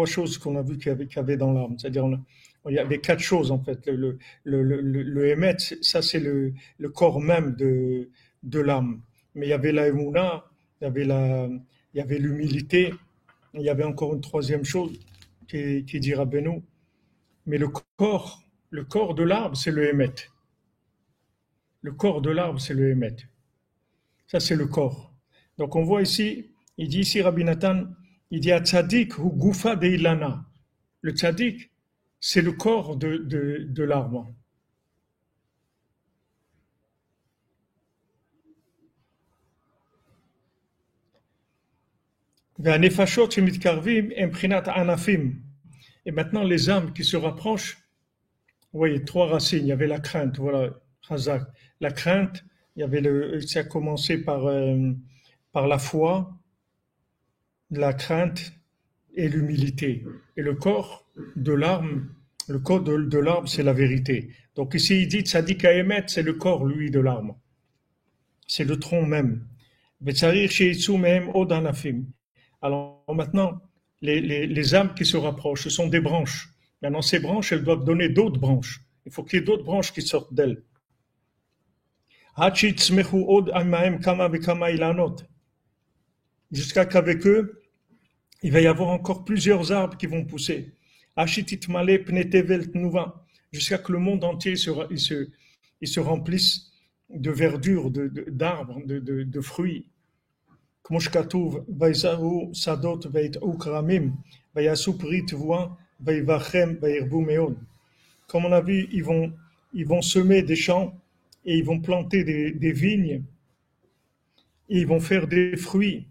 choses qu'on a vu qu'il y avait, dans l'arbre. C'est-à-dire, il y avait quatre choses en fait. Le, le, Hémet, ça c'est le, corps même de, de l'âme. Mais il y avait la Emouna, il y avait la, il il y avait l'humilité, il y avait encore une troisième chose qui, qui dira Beno. Mais le corps, le corps de l'arbre, c'est le hémet. Le corps de l'arbre, c'est le hémet. Ça, c'est le corps. Donc, on voit ici, il dit ici, Rabbi Nathan, il dit à tzadik ou goufa de ilana. Le tzadik, c'est le corps de, de, de l'arbre. Et maintenant, les âmes qui se rapprochent, vous voyez, trois racines. Il y avait la crainte, voilà, La crainte, il y avait le, ça a commencé par, euh, par la foi, la crainte et l'humilité. Et le corps de l'arme, le corps de, l'arbre, c'est la vérité. Donc ici, il dit, ça dit qu'à émettre, c'est le corps, lui, de l'arme. C'est le tronc même. Alors maintenant, les, les, les, âmes qui se rapprochent, ce sont des branches. Maintenant, ces branches, elles doivent donner d'autres branches. Il faut qu'il y ait d'autres branches qui sortent d'elles. Jusqu'à qu'avec eux, il va y avoir encore plusieurs arbres qui vont pousser. Jusqu'à que le monde entier se, il se, il se remplisse de verdure, d'arbres, de, de, de, fruits. Comme on a vu, ils vont, ils vont semer des champs et ils vont planter des, des vignes et ils vont faire des fruits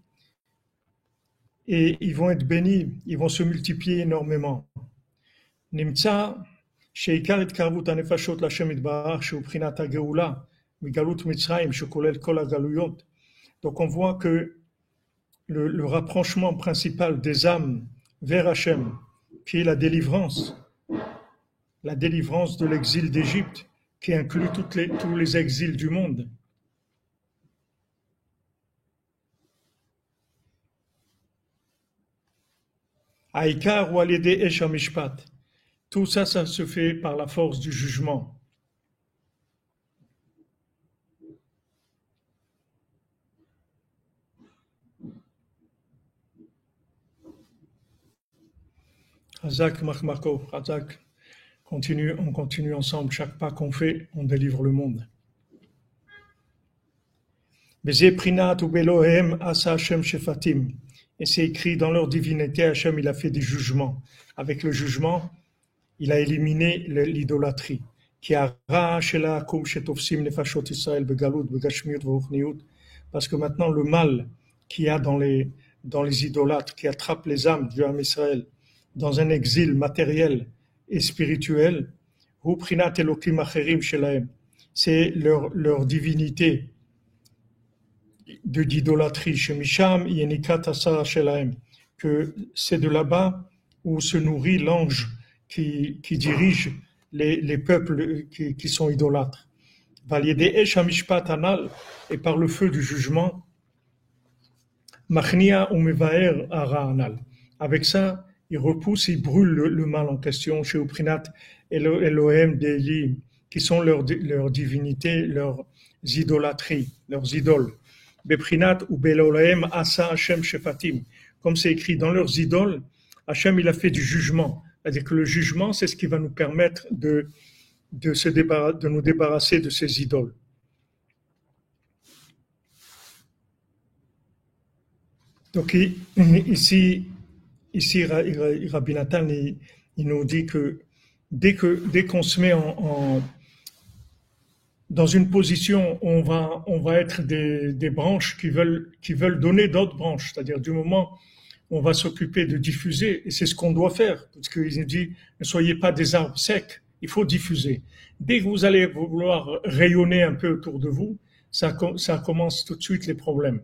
et ils vont être bénis, ils vont se multiplier énormément. נמצא שעיקר התקרבות הנפשות להשם יתברך שהוא בחינת הגאולה מגלות מצרים שכולל כל הגלויות. Donc on voit que le, le rapprochement principal des âmes vers Hachem, qui est la délivrance, la délivrance de l'exil d'Égypte, qui inclut toutes les, tous les exils du monde. Aïkar ou Alédé Eshamishpat. Tout ça, ça se fait par la force du jugement. Razak Marco, Razak, continue, on continue ensemble. Chaque pas qu'on fait, on délivre le monde. Ou Hashem Shefatim. Et c'est écrit dans leur divinité, Hachem, il a fait des jugements. Avec le jugement, il a éliminé l'idolâtrie. Parce que maintenant, le mal qu'il y a dans les, dans les idolâtres, qui attrape les âmes du âme Israël dans un exil matériel et spirituel, c'est leur, leur divinité d'idolâtrie chez Misham, que c'est de là-bas où se nourrit l'ange qui, qui dirige les, les peuples qui, qui, sont idolâtres. Et par le feu du jugement, avec ça, il repousse, il brûle le, mal en question chez Uprinat et Elohim d'Eli, qui sont leurs leur divinités, leurs idolâtries, leurs idoles. Beprinat ou Belohem Asa Hashem Shefatim. Comme c'est écrit dans leurs idoles, Hachem il a fait du jugement. C'est-à-dire que le jugement, c'est ce qui va nous permettre de, de, se de nous débarrasser de ces idoles. Donc ici, ici Rabbi Nathan, il, nous dit que dès que dès qu'on se met en dans une position où on va, on va être des, des branches qui veulent, qui veulent donner d'autres branches. C'est-à-dire du moment où on va s'occuper de diffuser, et c'est ce qu'on doit faire, parce qu'il nous dit, ne soyez pas des arbres secs, il faut diffuser. Dès que vous allez vouloir rayonner un peu autour de vous, ça, ça commence tout de suite les problèmes.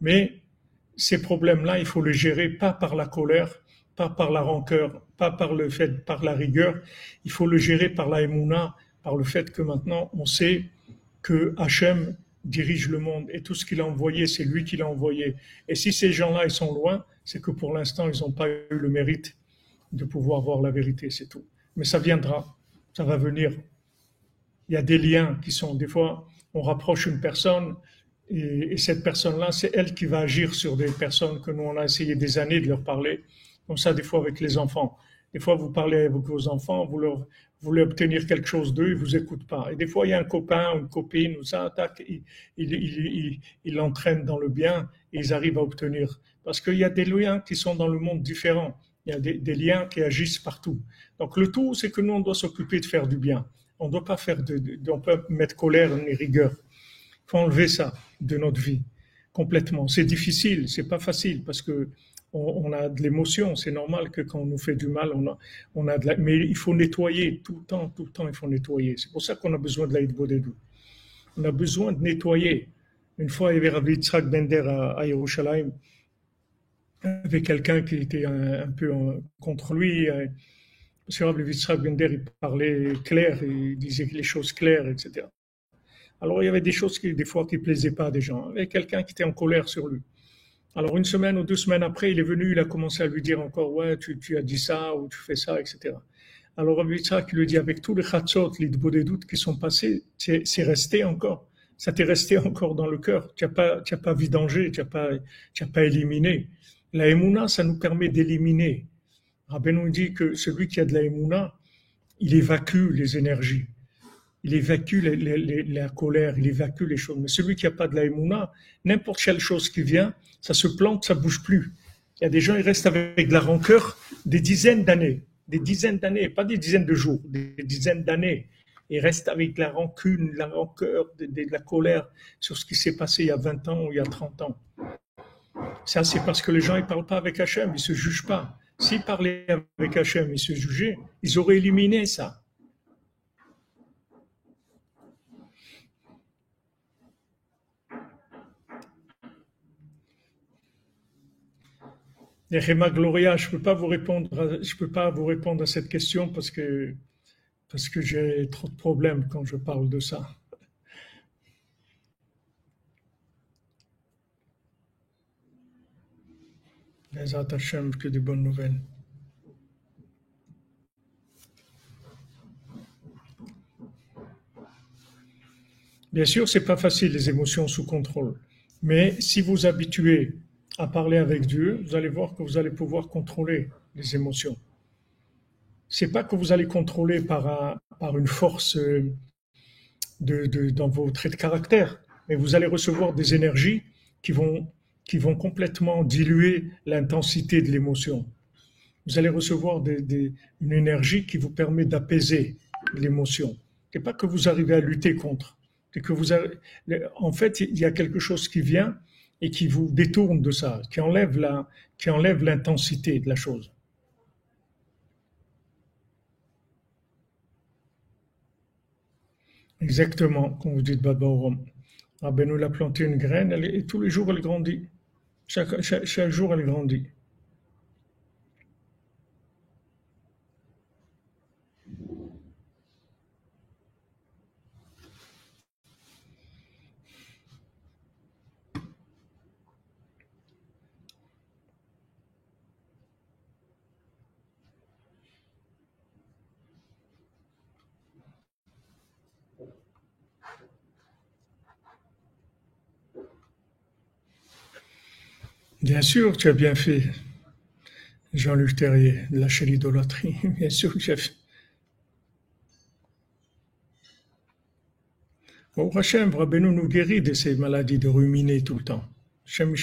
Mais ces problèmes-là, il faut les gérer pas par la colère, pas par la rancœur, pas par le fait, par la rigueur. Il faut le gérer par la émouna, par le fait que maintenant on sait que Hachem dirige le monde et tout ce qu'il a envoyé, c'est lui qui l'a envoyé. Et si ces gens-là, ils sont loin, c'est que pour l'instant, ils n'ont pas eu le mérite de pouvoir voir la vérité, c'est tout. Mais ça viendra, ça va venir. Il y a des liens qui sont, des fois, on rapproche une personne Et, cette personne-là, c'est elle qui va agir sur des personnes que nous, on a essayé des années de leur parler. Comme ça, des fois, avec les enfants. Des fois, vous parlez avec vos enfants, vous leur, voulez obtenir quelque chose d'eux, ils vous écoutent pas. Et des fois, il y a un copain ou une copine ou ça attaque, il, l'entraîne dans le bien et ils arrivent à obtenir. Parce qu'il y a des liens qui sont dans le monde différents. Il y a des, liens qui agissent partout. Donc le tout, c'est que nous, on doit s'occuper de faire du bien. On ne doit pas faire de, on peut mettre colère ni rigueur. Il faut enlever ça de notre vie complètement. C'est difficile, c'est pas facile parce que on, a de l'émotion. C'est normal que quand on nous fait du mal, on a, on a de la, mais il faut nettoyer tout le temps, tout le temps, il faut nettoyer. C'est pour ça qu'on a besoin de l'aide. On a besoin de nettoyer. Une fois, il y avait Rabbi Yitzhak Bender à, à Yerushalayim, avec quelqu'un qui était un, peu contre lui. Parce que Rabbi Yitzhak Bender, il parlait clair, il disait les choses claires, etc. Alors, il y avait des choses qui, des fois, qui plaisaient pas à des gens. Il y avait quelqu'un qui était en colère sur lui. Alors une semaine ou deux semaines après, il est venu, il a commencé à lui dire encore, ouais, tu, tu as dit ça ou tu fais ça, etc. Alors Rabbi qui lui dit, avec tous les chatzot, les doutes qui sont passés, c'est resté encore. Ça t'est resté encore dans le cœur. Tu n'as pas, as pas vidangé, tu n'as pas, as pas éliminé. La émouna, ça nous permet d'éliminer. Rabbi nous dit que celui qui a de la émouna, il évacue les énergies il évacue la colère, il évacue les choses. Mais celui qui n'a pas de la émouna, n'importe quelle chose qui vient, ça se plante, ça bouge plus. Il y a des gens, ils restent avec de la rancœur des dizaines d'années, des dizaines d'années, pas des dizaines de jours, des dizaines d'années. Ils restent avec la rancune, la rancœur, de, la colère sur ce qui s'est passé il y a 20 ans ou il y a 30 ans. Ça, c'est parce que les gens, ils parlent pas avec Hachem, ils se jugent pas. S'ils parlaient avec Hachem, ils se jugeaient, ils auraient éliminé ça. Gloria, je peux peux pas vous répondre à cette question parce que parce que j'ai trop de problèmes quand je parle de ça. Les attachements que des bonnes nouvelles. Bien sûr, c'est pas facile les émotions sous contrôle, mais si vous habituez à parler avec Dieu, vous allez voir que vous allez pouvoir contrôler les émotions. C'est pas que vous allez contrôler par, par une force euh, de, de, dans vos traits de caractère, mais vous allez recevoir des énergies qui vont, qui vont complètement diluer l'intensité de l'émotion. Vous allez recevoir des, une énergie qui vous permet d'apaiser l'émotion. C'est pas que vous arrivez à lutter contre. Que vous avez, en fait, il y a quelque chose qui vient et qui vous détourne de ça, qui enlève la, qui enlève l'intensité de la chose. Exactement, comme vous dites Baba Oram. nous a planté une graine et tous les jours elle grandit. chaque jour elle grandit. Bien sûr, tu as bien fait, Jean-Luc Terrier, de lâcher l'idolâtrie. Bien sûr que j'ai fait. Bon, nous guérit de ces maladies de ruminer tout le temps. Hachem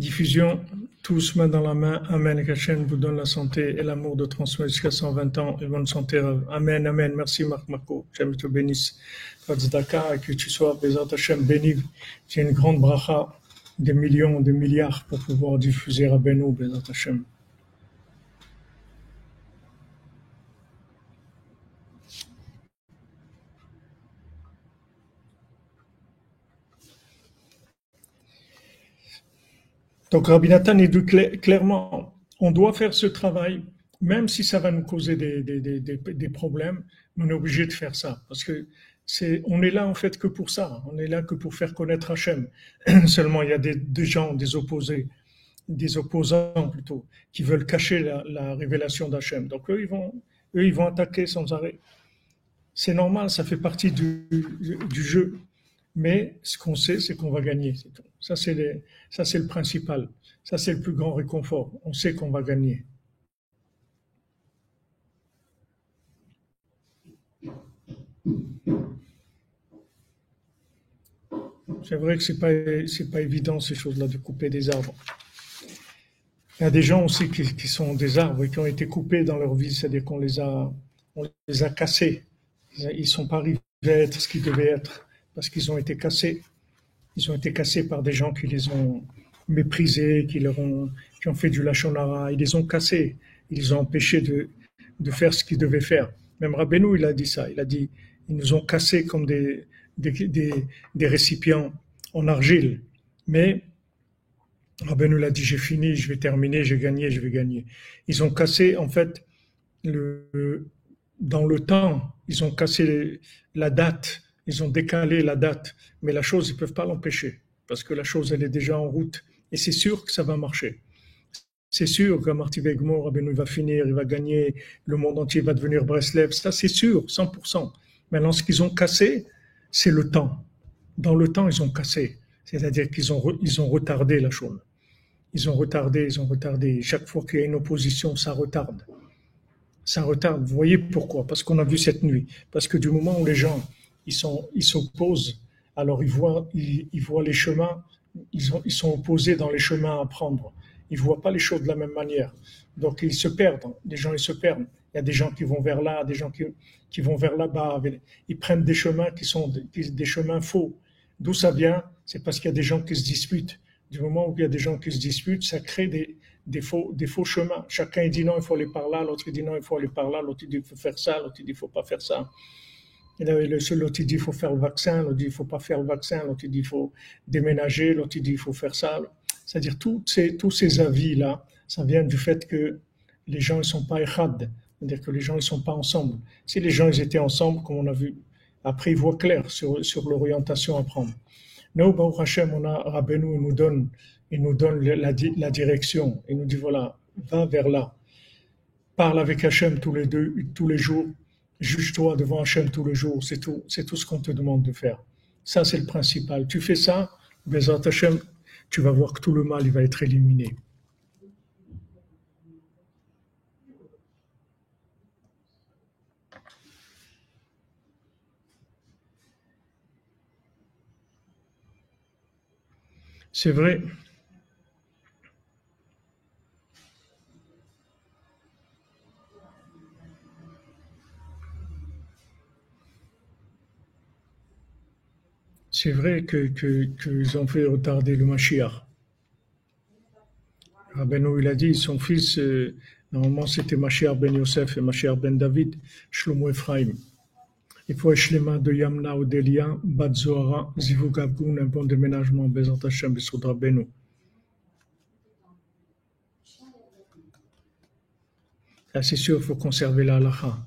Diffusion, tous main dans la main. Amen. Qu'Hachem vous donne la santé et l'amour de transmettre jusqu'à 120 ans et bonne santé. Amen, Amen. Merci Marc Marco. Hachem te bénisse. Et que tu sois, Bézat Hachem, béni. J'ai une grande bracha, des millions, des milliards pour pouvoir diffuser à Beno, Bézat Hachem. Donc Rabbi Nathan est dit clairement, on doit faire ce travail, même si ça va nous causer des, problèmes, on est obligé de faire ça. Parce que c'est, on est là en fait que pour ça. On est là que pour faire connaître Hachem. Seulement, il y a des, gens, des opposés, des opposants plutôt, qui veulent cacher la, révélation d'Hachem. Donc eux, ils vont, eux, ils vont attaquer sans arrêt. C'est normal, ça fait partie du, jeu. Mais ce qu'on sait, c'est qu'on va gagner. Ça, c'est le principal. Ça, c'est le plus grand réconfort. On sait qu'on va gagner. C'est vrai que c'est pas c'est pas évident ces choses-là de couper des arbres. Il y a des gens aussi qui, sont des arbres et qui ont été coupés dans leur vie, c'est-à-dire qu'on les a on les a cassés. Ils sont pas arrivés à être ce qu'ils devaient être parce qu'ils ont été cassés. Ils ont été cassés par des gens qui les ont méprisés, qui leur ont qui ont fait du lachonara. Ils les ont cassés. Ils les ont empêchés de de faire ce qu'ils devaient faire. Même Rabbeinu, il a dit ça. Il a dit ils nous ont cassés comme des des, récipients en argile. Mais Rabbeinu l'a dit, j'ai fini, je vais terminer, j'ai gagné, je vais gagner. Ils ont cassé, en fait, le, dans le temps, ils ont cassé la date, ils ont décalé la date, mais la chose, ils ne peuvent pas l'empêcher, parce que la chose, elle est déjà en route, et c'est sûr que ça va marcher. C'est sûr que Marty Begmor, Rabbeinu va finir, il va gagner, le monde entier va devenir Breslev, ça c'est sûr, 100%. Maintenant, ce qu'ils ont cassé, c'est le temps. Dans le temps, ils ont cassé. C'est-à-dire qu'ils ont, ils ont retardé la chose. Ils ont retardé, ils ont retardé. Chaque fois qu'il y a une opposition, ça retarde. Ça retarde. Vous voyez pourquoi? Parce qu'on a vu cette nuit. Parce que du moment où les gens ils sont, ils s'opposent, alors ils voient, ils, voient les chemins, ils, ont, ils sont opposés dans les chemins à prendre. Ils voient pas les choses de la même manière. Donc ils se perdent. Les gens ils se perdent. Il y a des gens qui vont vers là, des gens qui, qui vont vers là-bas. Ils prennent des chemins qui sont des, chemins faux. D'où ça vient? C'est parce qu'il y a des gens qui se disputent. Du moment où il y a des gens qui se disputent, ça crée des, des, faux, des faux chemins. Chacun dit non, il faut aller par là, l'autre dit non, il faut aller par là, l'autre dit il faut faire ça, l'autre dit il faut pas faire ça. L'autre dit il faut faire le vaccin, l'autre dit il faut pas faire le vaccin, l'autre dit il faut déménager, l'autre dit il faut faire ça. C'est-à-dire tous ces, tous ces avis-là, ça vient du fait que les gens ne sont pas échad, c'est-à-dire que les gens ne sont pas ensemble. Si les gens ils étaient ensemble, comme on a vu, après ils voient clair sur, sur l'orientation à prendre. Nous, Baruch Hashem, on a Rabbeinu, il nous donne, il nous donne la, la, direction. Il nous dit voilà, va vers là. Parle avec Hachem tous les deux, tous les jours. Juge-toi devant Hachem tous les jours. C'est tout, c'est tout ce qu'on te demande de faire. Ça, c'est le principal. Tu fais ça, Bezat Hachem, tu vas voir que tout le mal, il va être éliminé. C'est vrai. C'est vrai que, qu'ils ont fait retarder le Mashiach. Rabbeinu, il a dit, son fils, euh, normalement c'était Mashiach ben Yosef et Mashiach ben David, Shlomo Ephraim. Il faut mains de Yamna ou Delia, Bat Zohara, Zivou un bon déménagement, Bezat Hashem, Besoudra Beno. c'est sûr, il faut conserver la halakha.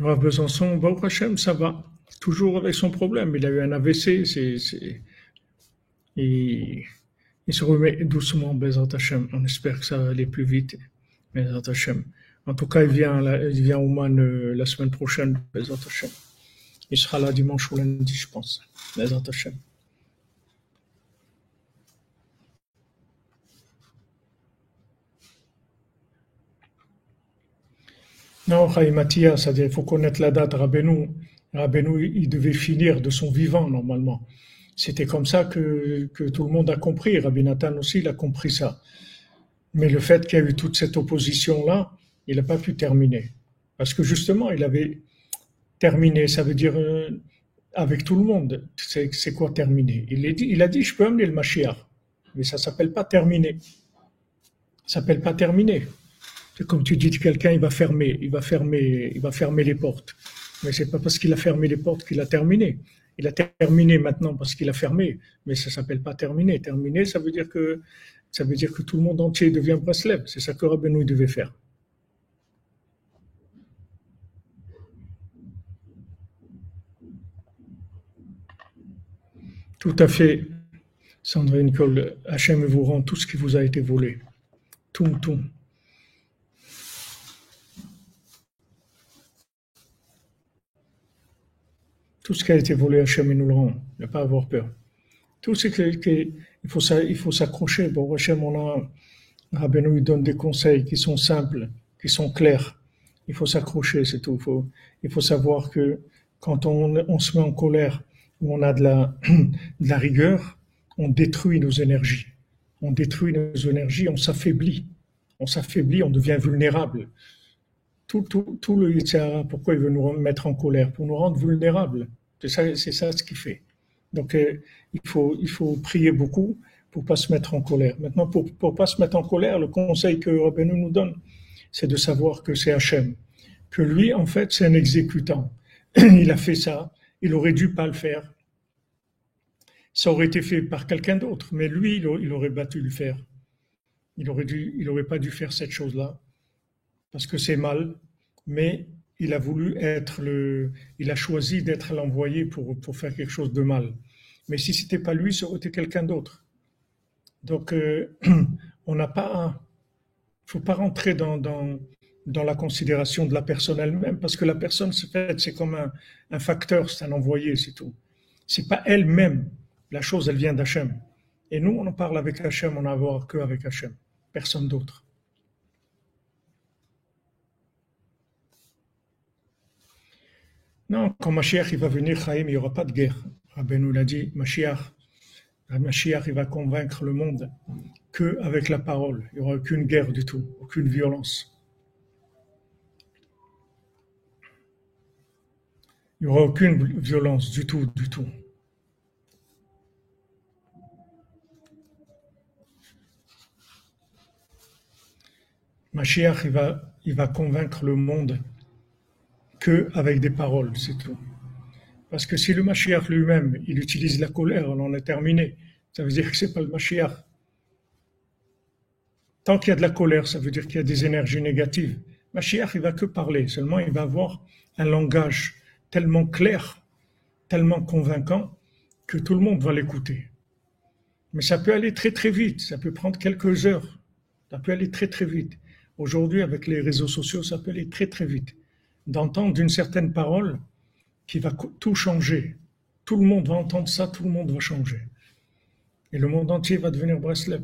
Rav Besançon, Baruch Hashem, ça va. Toujours avec son problème. Il a eu un AVC, c'est, il se remet doucement, Bezat Hashem. On espère que ça va aller plus vite, Bezat Hashem. En tout cas, il vient, il vient au Man euh, la semaine prochaine, Bezat Hashem. Il sera là dimanche ou lundi, je pense, Bezat Hashem. Non, c'est-à-dire il faut connaître la date. Rabbeinu, Rabbeinu, il devait finir de son vivant normalement. C'était comme ça que, tout le monde a compris. Rabbi Nathan aussi, il a compris ça. Mais le fait qu'il y a eu toute cette opposition-là, il n'a pas pu terminer. Parce que justement, il avait terminé, ça veut dire euh, avec tout le monde. C'est quoi terminer? Il, a dit, il a dit, je peux amener le Mashiach. Mais ça s'appelle pas terminer. Ça s'appelle pas terminer. C'est comme tu dis quelqu'un, il va fermer, il va fermer, il va fermer les portes. Mais c'est pas parce qu'il a fermé les portes qu'il a terminé. Il a terminé maintenant parce qu'il a fermé, mais ça s'appelle pas terminé. Terminé, ça veut dire que ça veut dire que tout le monde entier devient Breslev. C'est ça que Rabbeinu devait faire. Tout à fait, Sandrine Cole. Hachem vous rend tout ce qui vous a été volé. Tout, tout. Tout ce qui a été volé à Hachem, il nous le rend. Ne pas avoir peur. Tout ce qui, il faut, il faut s'accrocher. Bon, Hachem, on a, Rabbeinu, il donne des conseils qui sont simples, qui sont clairs. Il faut s'accrocher, c'est tout. Il faut, savoir que quand on, se met en colère, ou on a de la, rigueur, on détruit nos énergies. On détruit nos énergies, on s'affaiblit. On s'affaiblit, on devient vulnérable. Tout le Yitzhara, pourquoi il veut nous mettre en colère? Pour nous rendre vulnérables. C'est ça, ce qu'il fait. Donc, euh, il, faut, prier beaucoup pour pas se mettre en colère. Maintenant, pour ne pas se mettre en colère, le conseil que Rabbeinu nous donne, c'est de savoir que c'est Hachem. Que lui, en fait, c'est un exécutant. il a fait ça. Il aurait dû pas le faire. Ça aurait été fait par quelqu'un d'autre, mais lui, il aurait battu le faire. Il aurait dû, il aurait pas dû faire cette chose-là parce que c'est mal, mais il a voulu être le, il a choisi d'être l'envoyé pour, pour faire quelque chose de mal. Mais si c'était pas lui, ça aurait été quelqu'un d'autre. Donc, euh, on n'a pas, faut pas rentrer dans, dans, dans la considération de la personne elle-même, parce que la personne, c'est comme un, un facteur, c'est un envoyé, c'est tout. C'est pas elle-même. La chose, elle vient d'Hachem. Et nous, on en parle avec Hachem, on n'a à voir que avec Hachem, personne d'autre. Non, quand Mashiach il va venir, Chaim, il n'y aura pas de guerre. Rabbi nous l'a dit, Mashiach, Mashiach il va convaincre le monde que avec la parole. Il n'y aura aucune guerre du tout, aucune violence. Il n'y aura aucune violence du tout, du tout. Mashiach, il va, il va convaincre le monde que avec des paroles, c'est tout. Parce que si le Mashiach lui-même, il utilise la colère, on en est terminé. Ça veut dire que c'est pas le Mashiach. Tant qu'il y a de la colère, ça veut dire qu'il y a des énergies négatives. Mashiach, il va que parler. Seulement, il va avoir un langage tellement clair, tellement convaincant, que tout le monde va l'écouter. Mais ça peut aller très très vite. Ça peut prendre quelques heures. Ça peut aller très très vite. Aujourd'hui, avec les réseaux sociaux, ça peut aller très très vite d'entendre une certaine parole qui va tout changer. Tout le monde va entendre ça, tout le monde va changer. Et le monde entier va devenir Breslev.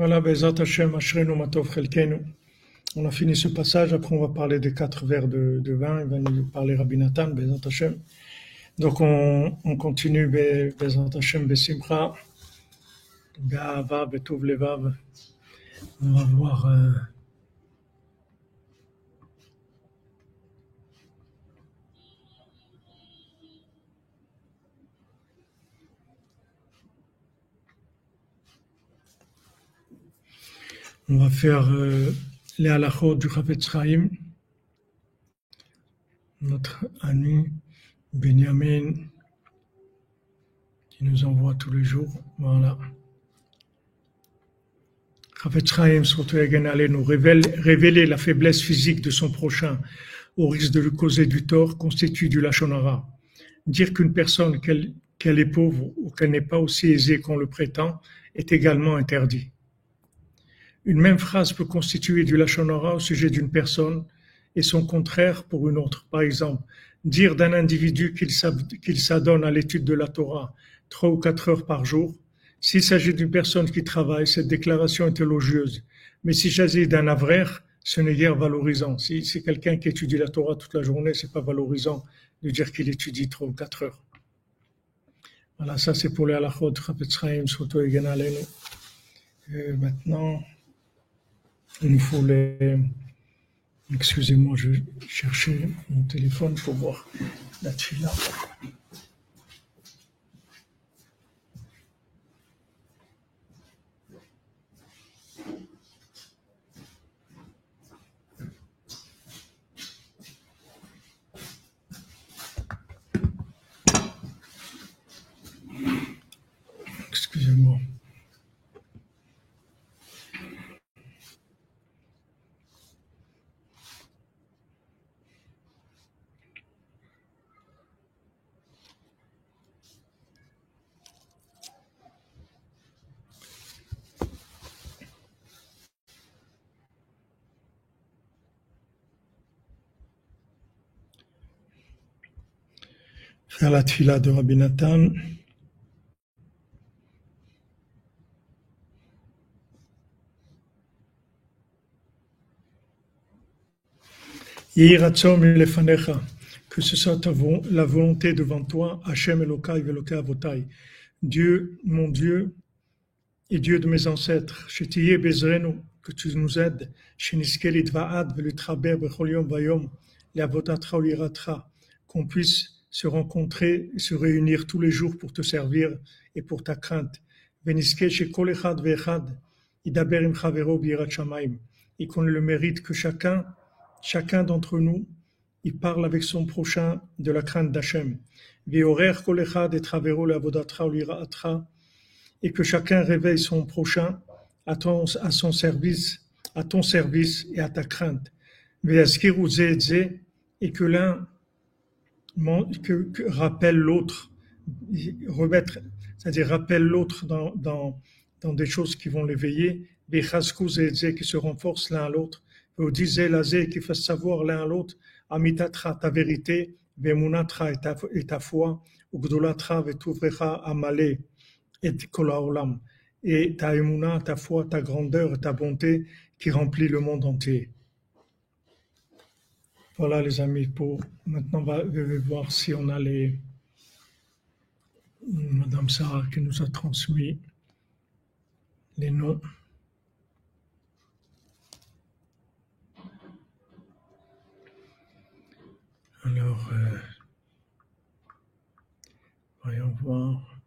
Voilà, Bezat Hashem, Ashrenu Matov Chelkenu. On a fini ce passage, après on va parler des quatre verres de, vin, il va nous parler Rabbi Nathan, Bezat Hashem. Donc on, on continue Bezat Hashem, Besimcha, Levav. On va voir... Euh, On va faire euh, les halachot du Chafetz Chaim. Notre ami Benjamin qui nous envoie tous les jours. Voilà. Chafetz Chaim, surtout nous révéler la faiblesse physique de son prochain au risque de lui causer du tort constitue du lachonara. Dire qu'une personne qu'elle est pauvre ou qu'elle n'est pas aussi aisée qu'on le prétend est également interdit. Une même phrase peut constituer du lachonara au sujet d'une personne et son contraire pour une autre. Par exemple, dire d'un individu qu'il s'adonne à l'étude de la Torah trois ou quatre heures par jour. S'il s'agit d'une personne qui travaille, cette déclaration est élogieuse. Mais s'il s'agit d'un avraire, ce n'est guère valorisant. Si c'est quelqu'un qui étudie la Torah toute la journée, c'est pas valorisant de dire qu'il étudie trois ou quatre heures. Voilà, ça c'est pour les halachot, et Maintenant, il nous faut les. Excusez-moi, je chercher mon téléphone pour voir là-dessus là. Excusez-moi. Après la tfila de Rabbi Nathan, que ce soit la volonté devant toi, Hachem Elokai Velokai Avotai, Dieu, mon Dieu, et Dieu de mes ancêtres, que tu nous aides, qu'on puisse se rencontrer se réunir tous les jours pour te servir et pour ta crainte. Et qu'on le mérite que chacun, chacun d'entre nous, il parle avec son prochain de la crainte d'Hachem. Et que chacun réveille son prochain à, ton, service, à ton service et à ta crainte. Et que l'un que, rappelle l'autre, remettre, c'est-à-dire rappelle l'autre dans, dans, dans, des choses qui vont l'éveiller, qui se renforcent l'un à l'autre, qui fasse savoir l'un à l'autre, amitatra ta vérité, vemunatra et ta, foi, ugdolatra vetuvrecha amale et kolaolam, et ta emuna, ta foi, ta grandeur, ta bonté qui remplit le monde entier. Voilà les amis, pour maintenant va, voir si on a les Madame Sarah qui nous a transmis les noms. Alors, euh, voyons voir.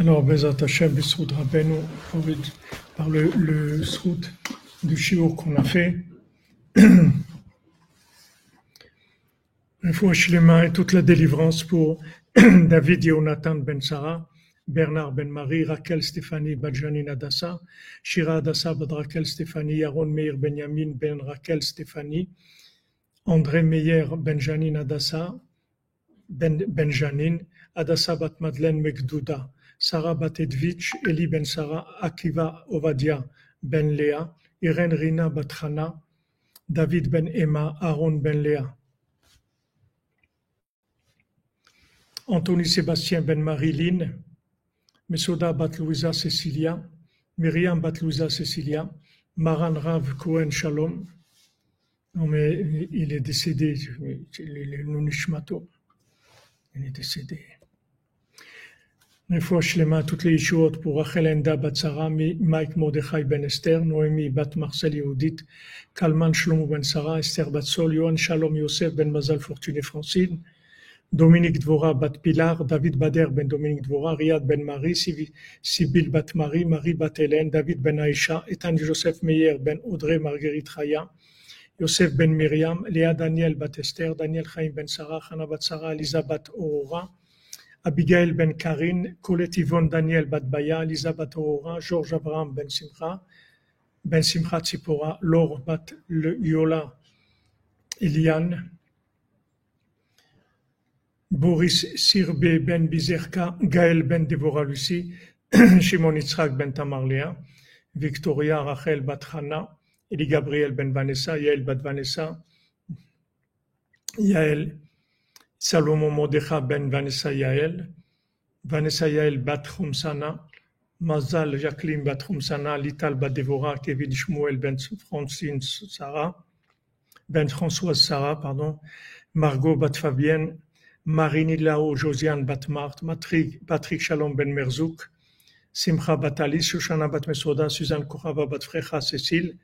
Alors, Bezat Hashem, par le, le srout du shiur qu'on a fait, il faut et toute la délivrance pour David Yonatan Ben Sarah, Bernard Ben Marie, Raquel Stéphanie Badjanin Adassa, Shira Adassa Bad Raquel Stéphanie, Yaron Meir Benjamin Ben Raquel Stéphanie, André Meyer Benjamin Adassa, Ben Benjamin, Adassa Bat Madeleine Megdouda, Sarah Batedvich, Eli ben Sarah, Akiva Ovadia ben Léa, Irène Rina Batrana, David ben Emma, Aaron ben Léa. Anthony Sébastien ben Marilyn, Mesoda bat Louisa Cecilia, Myriam bat Louisa Cecilia, Maran Rav Cohen Shalom. Non mais il est décédé, le Nunishmato. Il est décédé. Refouach Shlema toutes les Yeshuot pour Rachel Enda Batsara, Mike Mordechai Ben Esther, Noémie Bat Marcel Yehudit, Kalman Shlomo Ben Sarah, Esther Batsol, Yohan Shalom Yosef Ben Mazal Fortuné Francine, Dominique Dvora Bat Pilar, David Bader Ben Dominique Dvora, Riyad Ben Marie, Sibyl Bat Marie, Marie Bat Hélène, David Ben Aïcha, Ethan Joseph Meyer Ben Audrey Marguerite Raya, Yosef Ben Myriam, Léa Daniel Bat Esther, Daniel Chaim Ben Sarah, Hana Bat Sarah, Elisa Bat Aurora, Abigail ben Karin, Colette Yvonne Daniel Batbaya, Lisa Bat Aurora, Georges Abraham ben Simcha, ben Simcha Tzipora, Laure Bat Yola Eliane, Boris Sirbe ben Bizerka, Gaël ben Devorah Lucie, Shimon Yitzhak ben Tamarlea, Victoria Rachel bat Hana, Eli Gabriel ben Vanessa, Yael bat Vanessa, Yael Salomon Modecha ben Vanessa Yael, Vanessa Yael bat Sana, Mazal Jacqueline bat Sana, Lital bat Devora, Kevin Shmuel ben Francine Sarah, ben Françoise Sarah, pardon, Margot bat Fabienne, Lao Josiane bat Marthe, Patrick Shalom ben Merzouk, Simcha bat Alice, Shoshana bat Suzanne Kochava bat Frecha Cécile,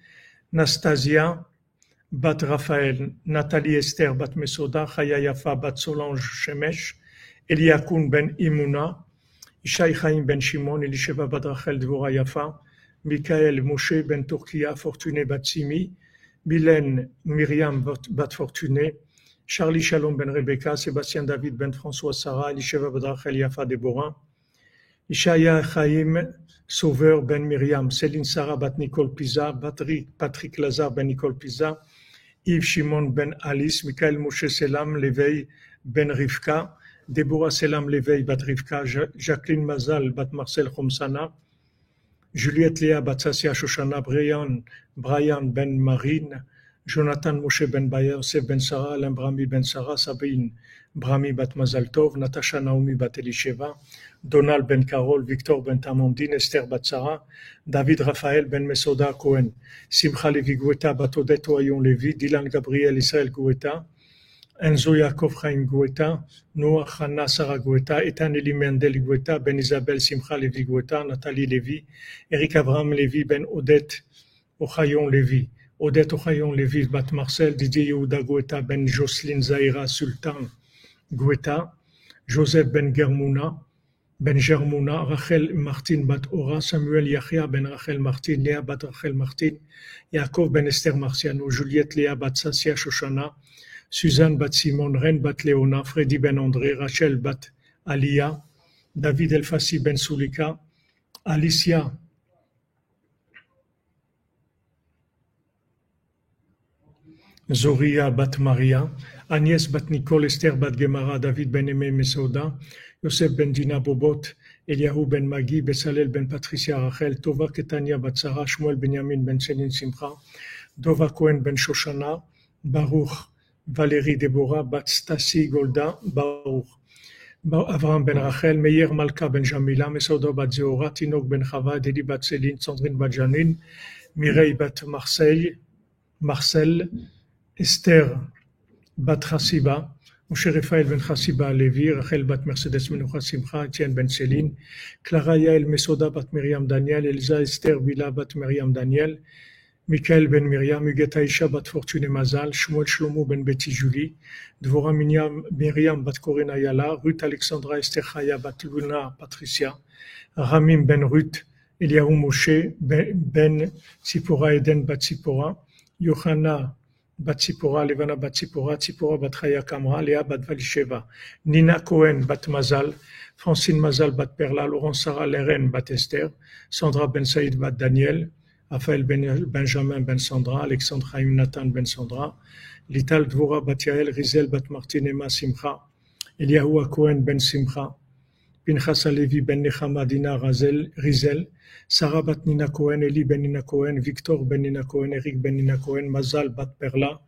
Nastasia, Bat Raphaël, Nathalie Esther Bat Mesoda, Chaya Yafa Bat Solange Shemesh, Eliakun Ben Imuna, Chaim Ben Shimon, Elisheva Bat Rachel Dvora Yafa, Michael Moshe Ben Turkia, Fortuné Bat Simi, Mylène Myriam Bat Fortuné, Charlie Shalom Ben Rebecca, Sébastien David Ben François Sarah, Elisheva Badrachel Yafa Deborah, Ishaya Chaim Sauveur Ben Myriam, Céline Sarah Bat Nicole Pisa, Patrick Lazare Ben Nicole Pisa, Yves Shimon Ben Alice, Michael Moshe Selam Leveil Ben Rivka, Deborah Selam Leveil Bat Rivka, Jacqueline Mazal Bat Marcel Khomsana, Juliette Léa Bat Sassia Shoshana, Brian, Brian Ben Marine, Jonathan Moshe Ben Bayer, Seb Ben Sarah, Alain Brami Ben Sarah, Sabine Brami Bat Mazal Tov, Natasha Naomi Bat Elisheva, Donald Ben Carol, Victor Ben Tamondine, Esther Bat Sarah, David Raphaël Ben Mesoda Cohen, Simcha Levi Gueta Bat Odette Oyon Levi, Dylan Gabriel Israël Gueta, Enzo Yaakov Chaim Gueta, Noah Hana Sarah Gueta, Ethan Eli Mendel Ben Isabel Simcha Levi Gueta, Nathalie Levi, Eric Abraham Levi, Ben Odette Ochayon Levi. Odette Ochayon Lévi Bat Marcel, Didier Yehuda Guetta Ben Jocelyne Zahira Sultan Guetta, Joseph Ben Germouna, Ben Germouna, Rachel Martin Bat Ora, Samuel Yahya Ben Rachel Martin, Léa Bat Rachel Martin, Yaakov Ben Esther Marciano, Juliette Léa Bat Sassia Shoshana, Suzanne Bat Simon, Ren Bat Léona, Freddy Ben André, Rachel Bat Alia, David Elfassi Ben Sulika, Alicia Zoria Bat Maria, Agnès Nicole, Esther Bat Gemara, David Ben Aimé Mesouda, Yosef Ben Dina Bobot, Eliahu Ben Magi, Besalel Ben Patricia Rachel, Tova Ketania Bat Sarah, Shmuel Benjamin Ben Selin Simcha, Dova Cohen Ben Shoshana, Baruch Valérie Deborah, Bat Stasi Golda, Baruch. Rachel, Meir Malka ben Jamila, Mesouda bat Zeora, Tinok ben Chava, Deli bat Céline, Sandrine bat Janine, Mireille bat Marseille, Marcel, Bat Chassiba, Moshe Raphaël Ben Chassiba Levi, Rachel Bat Mercedes Ben Céline, Clara Yael Mesoda Bat Miriam Daniel, Elsa Esther Bila Bat Miriam Daniel, Michael Ben Miriam, Huguette Aisha Bat Fortune Mazal, Shmuel Shlomo Ben Betty Julie, Dvora Miriam Bat Corinna Yala, Ruth Alexandra Esther Chaya Bat Luna Patricia, Ramim Ben Ruth, Eliahu Moshe Ben Tzipora Eden Bat Tzipora, Yohana Bat Tzipora, Levana Bat Tzipora, Tzipora Bat Chaya Kamra, Léa Bat Valisheva, Nina Cohen Bat Mazal, Francine Mazal Bat Perla, Laurent Sarah Leren Bat Esther, Sandra Ben Saïd Bat Daniel, Raphaël ben, Benjamin Ben Sandra, Alexandre Chaim Nathan Ben Sandra, Lital Dvora Bat Yael, Rizel Bat Martin Emma Simcha, Cohen Ben Simcha, Pinchas Alevi Ben Nechama Dina Rizel, Sarah Bat Nina Cohen, Eli Ben Nina Cohen, Victor Ben Nina Cohen, Eric Ben Nina Cohen, Mazal Bat Perla,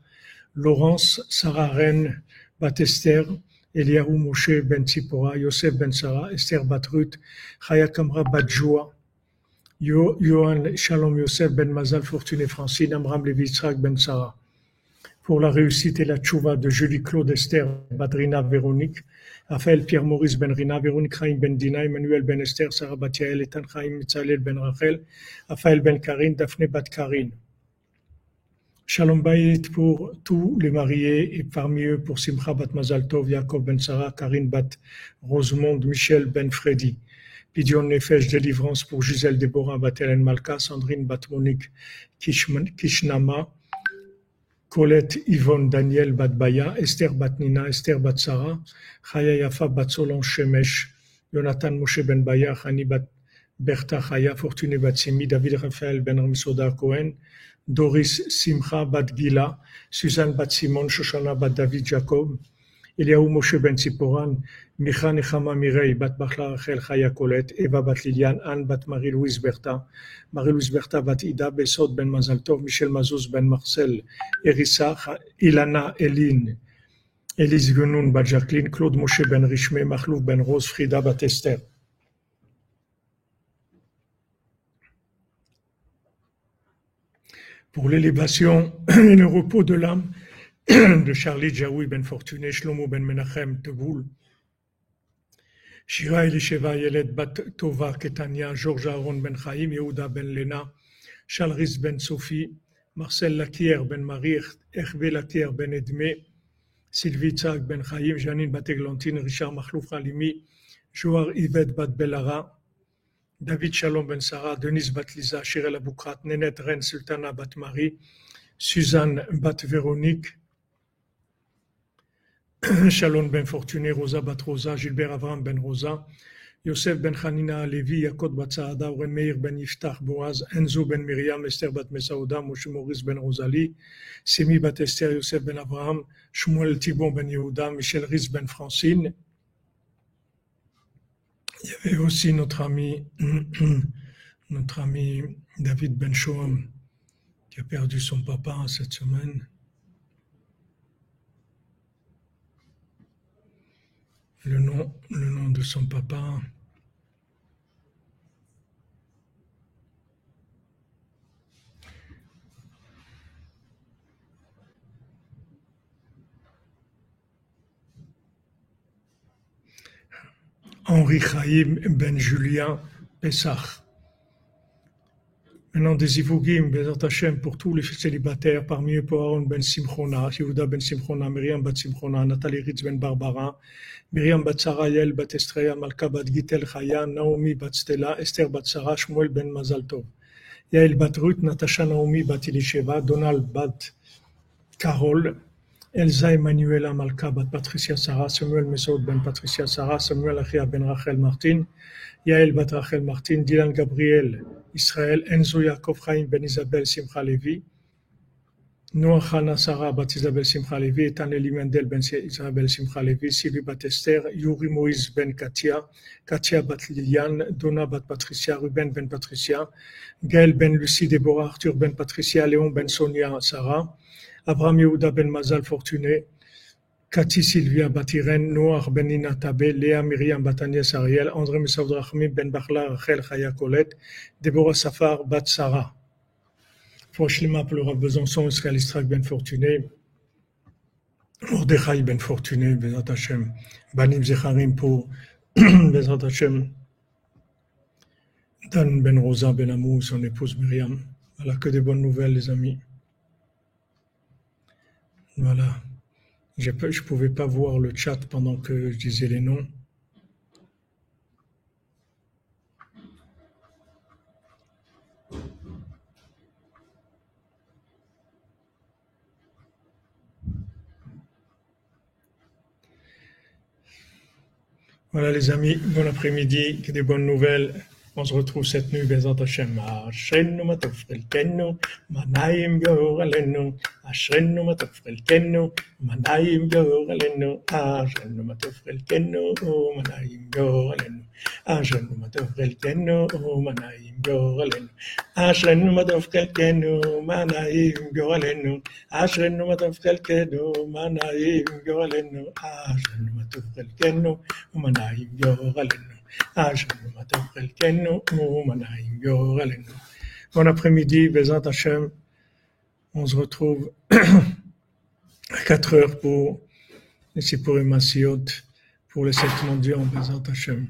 Laurence Sarah Ren Bat Esther, Moshe Ben Tzipora, Yosef Ben Sarah, Esther Bat Ruth, Chaya Kamra Bat Yohan Shalom Yosef Ben Mazal Fortuné Francine, Amram Levi Yitzhak Ben Sarah. Pour la réussite et la tchouva de Julie Claude Esther Badrina Véronique, Raphaël Pierre-Maurice Ben Rina, Véronique Chaim Ben Dina, Emmanuel Ben Esther, Sarah Batiael, Etan Chaim Mitzalel Ben Rachel, Raphaël Ben Karine, Daphné Bat Karine. Shalom Bayit pour tous les mariés et parmi eux pour Simcha Bat Mazal Tov, Yaakov Ben Sarah, Karine Bat Rosemonde, Michel Ben Freddy. Pidion Nefesh, délivrance pour Gisèle Déborah Bat Hélène Malka, Sandrine Bat Monique Kishnama, Colette Yvonne Daniel Batbaya, Esther Batnina, Esther Batsara, Chaya Yafa Batsolon Shemesh, Jonathan Moshe Ben Baya, Hani Bat Bertha Chaya, Fortuné Batsimi, David Raphaël Ben Ramisoda Cohen, Doris Simcha Bat Gila, Suzanne Bat Simon, Shoshana Bat David Jacob, Eliaou Moshe Ben Tziporan, Micha Nechama Mirei, Bat Bachla Rachel Chaya Colette, Eva Bat Liliane, Anne Bat Marie-Louise Bertha, Marie-Louise Bertha Bat Ida, Besot Ben Mazaltov, Michel Mazouz Ben Marcel, Erissa, Ilana Eline, Elise Genoun Bat Jacqueline, Claude Moshe Ben Richme, Mahlouf Ben Rose, Frida Bat Esther. Pour l'élévation et le repos de l'âme de Charlie Jaoui Ben Fortuné, Shlomo Ben Menachem Teboul, Shira Elisheva Yelet Bat Tova Ketania, Georges Aaron Ben Chaim, Yehuda Ben Lena, Chalris Ben Sophie, Marcel Lakier Ben Marie, Echve Lakier Ben Edme, Sylvie Tzag Ben Chaim, Janine Bat Eglantine, Richard Machlouf Halimi, Joar Yvette Bat Belara, David Shalom Ben Sarah, Denise Bat Liza, Shirel Aboukrat, Nenet Ren Sultana Bat Marie, Suzanne Bat Véronique, Shalom Ben Fortuné, Rosa Bat Rosa, Gilbert Avram Ben Rosa, Yosef Ben Hanina Levi, Yakot Bat Saada, Meir Ben Yiftach Boaz, Enzo Ben Miriam, Esther Bat Mesaouda, Moshe Ben Rosalie, Semi Bat Esther, Yosef Ben Abraham, Shmuel Tibon Ben Yehuda, Michel Riz Ben Francine. Il y avait aussi notre ami, notre ami David Ben Shoam, qui a perdu son papa cette semaine. Le nom, le nom de son papa. Henri Chaim Ben Julien Pessah. Maintenant, des Ivougim, Bezat Hashem, pour tous les célibataires, parmi eux pour Aaron Ben Simchona, Yehuda Ben Simchona, Myriam Bat Simchona, Nathalie Ritz Ben Barbara, Myriam Bat Sarah, Yael Bat Estreya, Malka Bat Gitel Chaya, Naomi Bat Stella, Esther Bat Sarah, Shmuel Ben Mazal Tov, Yael Bat Ruth, Natasha Naomi Bat Elisheva, Donald Bat Carol, Elsa Emanuela Malka Bat Patricia Sarah, Samuel Mesoud Ben Patricia Sarah, Samuel Achia Ben Rachel Martin, Yael Bat Rachel Martin, Dylan Gabriel Israël, Enzo Yaakov Ben Isabel Simcha Levi, Noah Hana Sarah Bat Isabel Simcha Levi, Etan Eli Mendel Ben Isabel Simcha Levi, Sylvie Bat Esther, Yuri Moïse Ben Katia, Katia Bat Liliane, Donna Bat Patricia, Ruben Ben Patricia, Gaël Ben Lucie, Déborah Arthur Ben Patricia, Léon Ben Sonia Sarah, Abraham Yehuda Ben Mazal Fortuné, Cathy Sylvia Batiren, Noah Ben Inatabe, Léa Myriam Batanias Ariel, André Rachmim Ben Bachla Rachel Chaya Colette, Déborah Safar Bat Sarah. Franchement, Rav Besançon, Israël Istrak Ben Fortuné, Mordechai Ben Fortuné, Bezat Hashem, Banim Zecharim pour Bezat Hashem, Dan Ben Rosa Ben son épouse Myriam. Voilà, que des bonnes nouvelles, les amis. Voilà. Je ne pouvais pas voir le chat pendant que je disais les noms. Voilà les amis, bon après-midi, que des bonnes nouvelles. On se retrouve cette nuit, Bezat Hashem. Ashrenu matov chelkenu, manayim goralenu. Ashrenu matov chelkenu, manayim goralenu. Ashrenu matov chelkenu, manayim goralenu. Ashrenu matov chelkenu, manayim goralenu. Ashrenu matov chelkenu, manayim goralenu. Ashrenu matov chelkenu, manayim goralenu. Ashrenu matov chelkenu, manayim goralenu. Bon après-midi, Bezat Hashem. On se retrouve à 4 heures pour les Sipurim pour les sept mondiaux en Bezat Hashem.